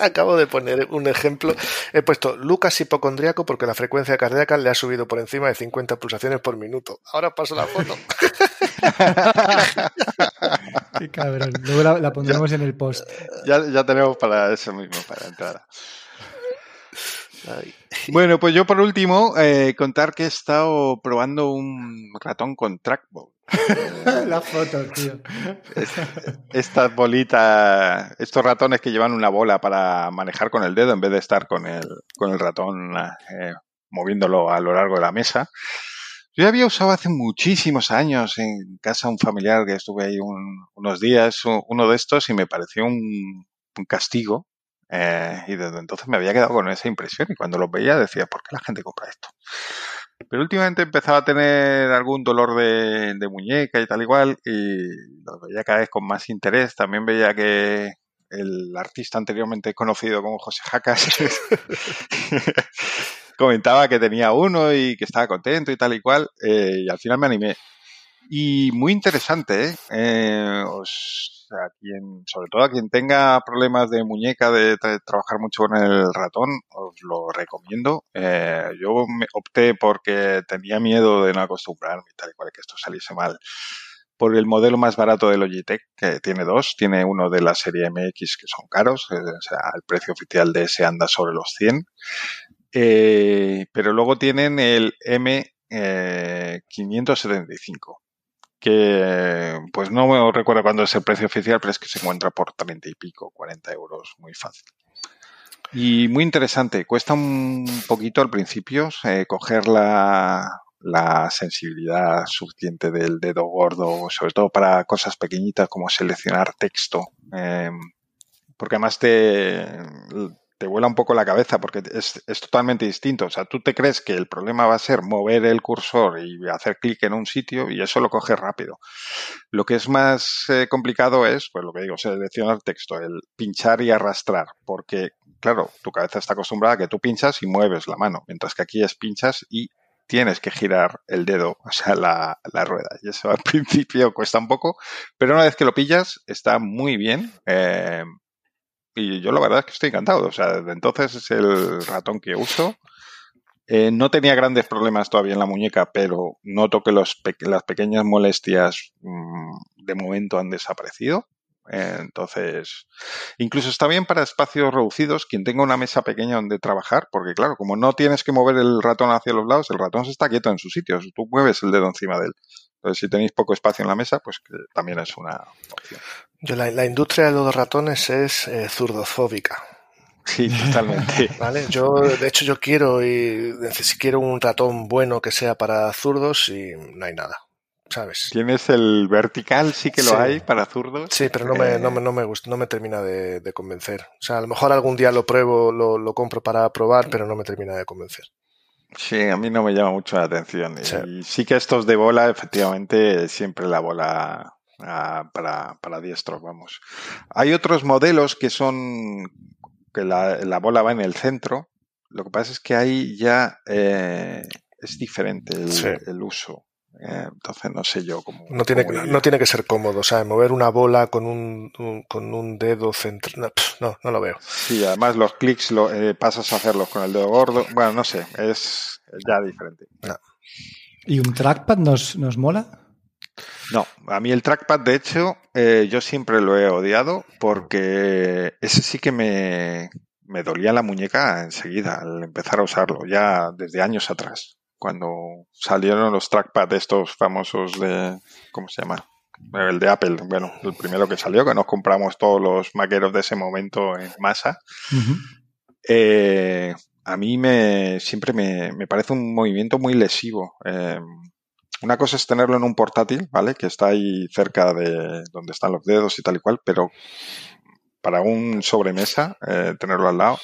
acabo de poner un ejemplo. He puesto Lucas hipocondriaco porque la frecuencia cardíaca le ha subido por encima de 50 pulsaciones por minuto. Ahora paso la foto. Qué cabrón. Luego la, pondremos en el post. Ya, ya tenemos para eso mismo, para entrar. Bueno, pues yo por último, eh, contar que he estado probando un ratón con trackball. La foto, tío. Estas bolitas, estos ratones que llevan una bola para manejar con el dedo en vez de estar con el, con el ratón eh, moviéndolo a lo largo de la mesa. Yo había usado hace muchísimos años en casa un familiar que estuve ahí unos días, uno de estos, y me pareció un, un castigo eh, y desde entonces me había quedado con esa impresión y cuando los veía decía, ¿por qué la gente compra esto? Pero últimamente empezaba a tener algún dolor de, muñeca y tal igual y lo veía cada vez con más interés. También veía que el artista anteriormente conocido como José Jacas comentaba que tenía uno y que estaba contento y tal y cual eh, y al final me animé. Y muy interesante, ¿eh? eh os a quien, sobre todo a quien tenga problemas de muñeca, de, trabajar mucho con el ratón, os lo recomiendo. Eh, yo me opté porque tenía miedo de no acostumbrarme y tal y cual, que esto saliese mal. Por el modelo más barato de Logitech, que tiene dos, tiene uno de la serie MX que son caros, eh, o sea, el precio oficial de ese anda sobre los 100. Eh, pero luego tienen el M575 que pues no me recuerdo cuándo es el precio oficial, pero es que se encuentra por 30 y pico, 40 euros, muy fácil. Y muy interesante, cuesta un poquito al principio eh, coger la, la sensibilidad suficiente del dedo gordo, sobre todo para cosas pequeñitas como seleccionar texto, eh, porque además te, te vuela un poco la cabeza porque es, totalmente distinto. O sea, tú te crees que el problema va a ser mover el cursor y hacer clic en un sitio y eso lo coges rápido. Lo que es más eh, complicado es, pues lo que digo, seleccionar texto, el pinchar y arrastrar, porque, claro, tu cabeza está acostumbrada a que tú pinchas y mueves la mano, mientras que aquí es pinchas y tienes que girar el dedo, o sea, la, la, rueda. Y eso al principio cuesta un poco, pero una vez que lo pillas, está muy bien. Eh, y yo la verdad es que estoy encantado. O sea, desde entonces es el ratón que uso. Eh, no tenía grandes problemas todavía en la muñeca, pero noto que los las pequeñas molestias mm, de momento han desaparecido. entonces, incluso está bien para espacios reducidos, quien tenga una mesa pequeña donde trabajar, porque claro, como no tienes que mover el ratón hacia los lados, el ratón se está quieto en su sitio, tú mueves el dedo encima de él. Entonces, si tenéis poco espacio en la mesa, pues también es una opción la, industria de los ratones es eh, zurdofóbica. Sí, totalmente. ¿Vale? Yo, de hecho, yo quiero y si quiero un ratón bueno que sea para zurdos y no hay nada. ¿Sabes? Tienes el vertical, sí que lo hay para zurdos. Sí, pero no me, no me, no me, gusta, no me termina de, convencer. O sea, a lo mejor algún día lo pruebo, lo, lo, compro para probar, pero no me termina de convencer. Sí, a mí no me llama mucho la atención. Y sí que estos de bola, efectivamente, siempre la bola para, para diestros, vamos. Hay otros modelos que son que la, bola va en el centro. Lo que pasa es que ahí ya eh, es diferente el, uso. Eh, entonces no sé yo cómo. No tiene, no tiene que ser cómodo. O sea, mover una bola con un, con un dedo central. No, no, lo veo. Sí, además los clics lo, eh, pasas a hacerlos con el dedo gordo. Bueno, no sé, es ya diferente. ¿Y un trackpad nos, nos mola? No, a mí el trackpad, de hecho, eh, yo siempre lo he odiado porque ese sí que me, me dolía la muñeca enseguida al empezar a usarlo, ya desde años atrás, cuando salieron los trackpads estos famosos de, ¿cómo se llama? El de Apple, bueno, el primero que salió, que nos compramos todos los maqueros de ese momento en masa. Eh, a mí me siempre me, me parece un movimiento muy lesivo. Eh, una cosa es tenerlo en un portátil, ¿vale? Que está ahí cerca de donde están los dedos y tal y cual, pero para un sobremesa, eh, tenerlo al lado.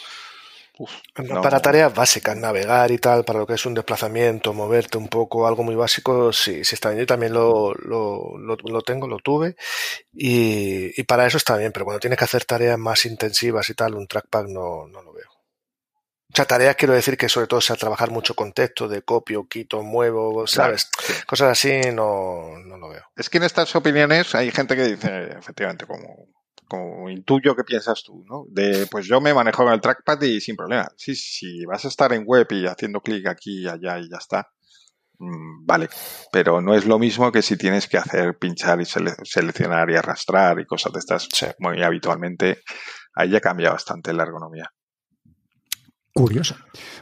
Uf, no. Para tareas básicas, navegar y tal, para lo que es un desplazamiento, moverte un poco, algo muy básico, sí, sí está bien. Yo también lo, lo, lo, lo tengo, lo tuve y, y, para eso está bien, pero cuando tienes que hacer tareas más intensivas y tal, un trackpad no, no lo sea, tareas quiero decir que sobre todo sea trabajar mucho con texto, de copio, quito, muevo, ¿sabes? Claro. Cosas así no, no lo veo. Es que en estas opiniones hay gente que dice, efectivamente, como como intuyo que piensas tú, ¿no? De, pues yo me manejo con el trackpad y sin problema. Sí, si vas a estar en web y haciendo clic aquí y allá y ya está, mmm, vale. Pero no es lo mismo que si tienes que hacer pinchar y sele seleccionar y arrastrar y cosas de estas sí. muy habitualmente. Ahí ya cambia bastante la ergonomía. Curioso.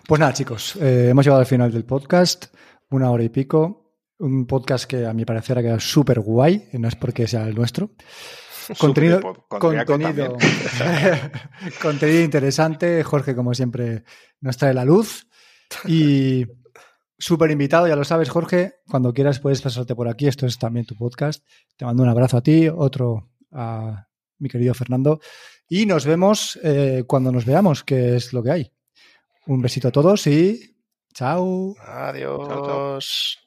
Pues nada, chicos, eh, hemos llegado al final del podcast, una hora y pico. Un podcast que a mi parecer ha quedado súper guay, no es porque sea el nuestro. Contenido, contenido, contenido interesante. Jorge, como siempre, nos trae la luz. Y súper invitado, ya lo sabes, Jorge. Cuando quieras puedes pasarte por aquí. Esto es también tu podcast. Te mando un abrazo a ti, otro a mi querido Fernando. Y nos vemos eh, cuando nos veamos, que es lo que hay. Un besito a todos y chao. Adiós. Chao, chao.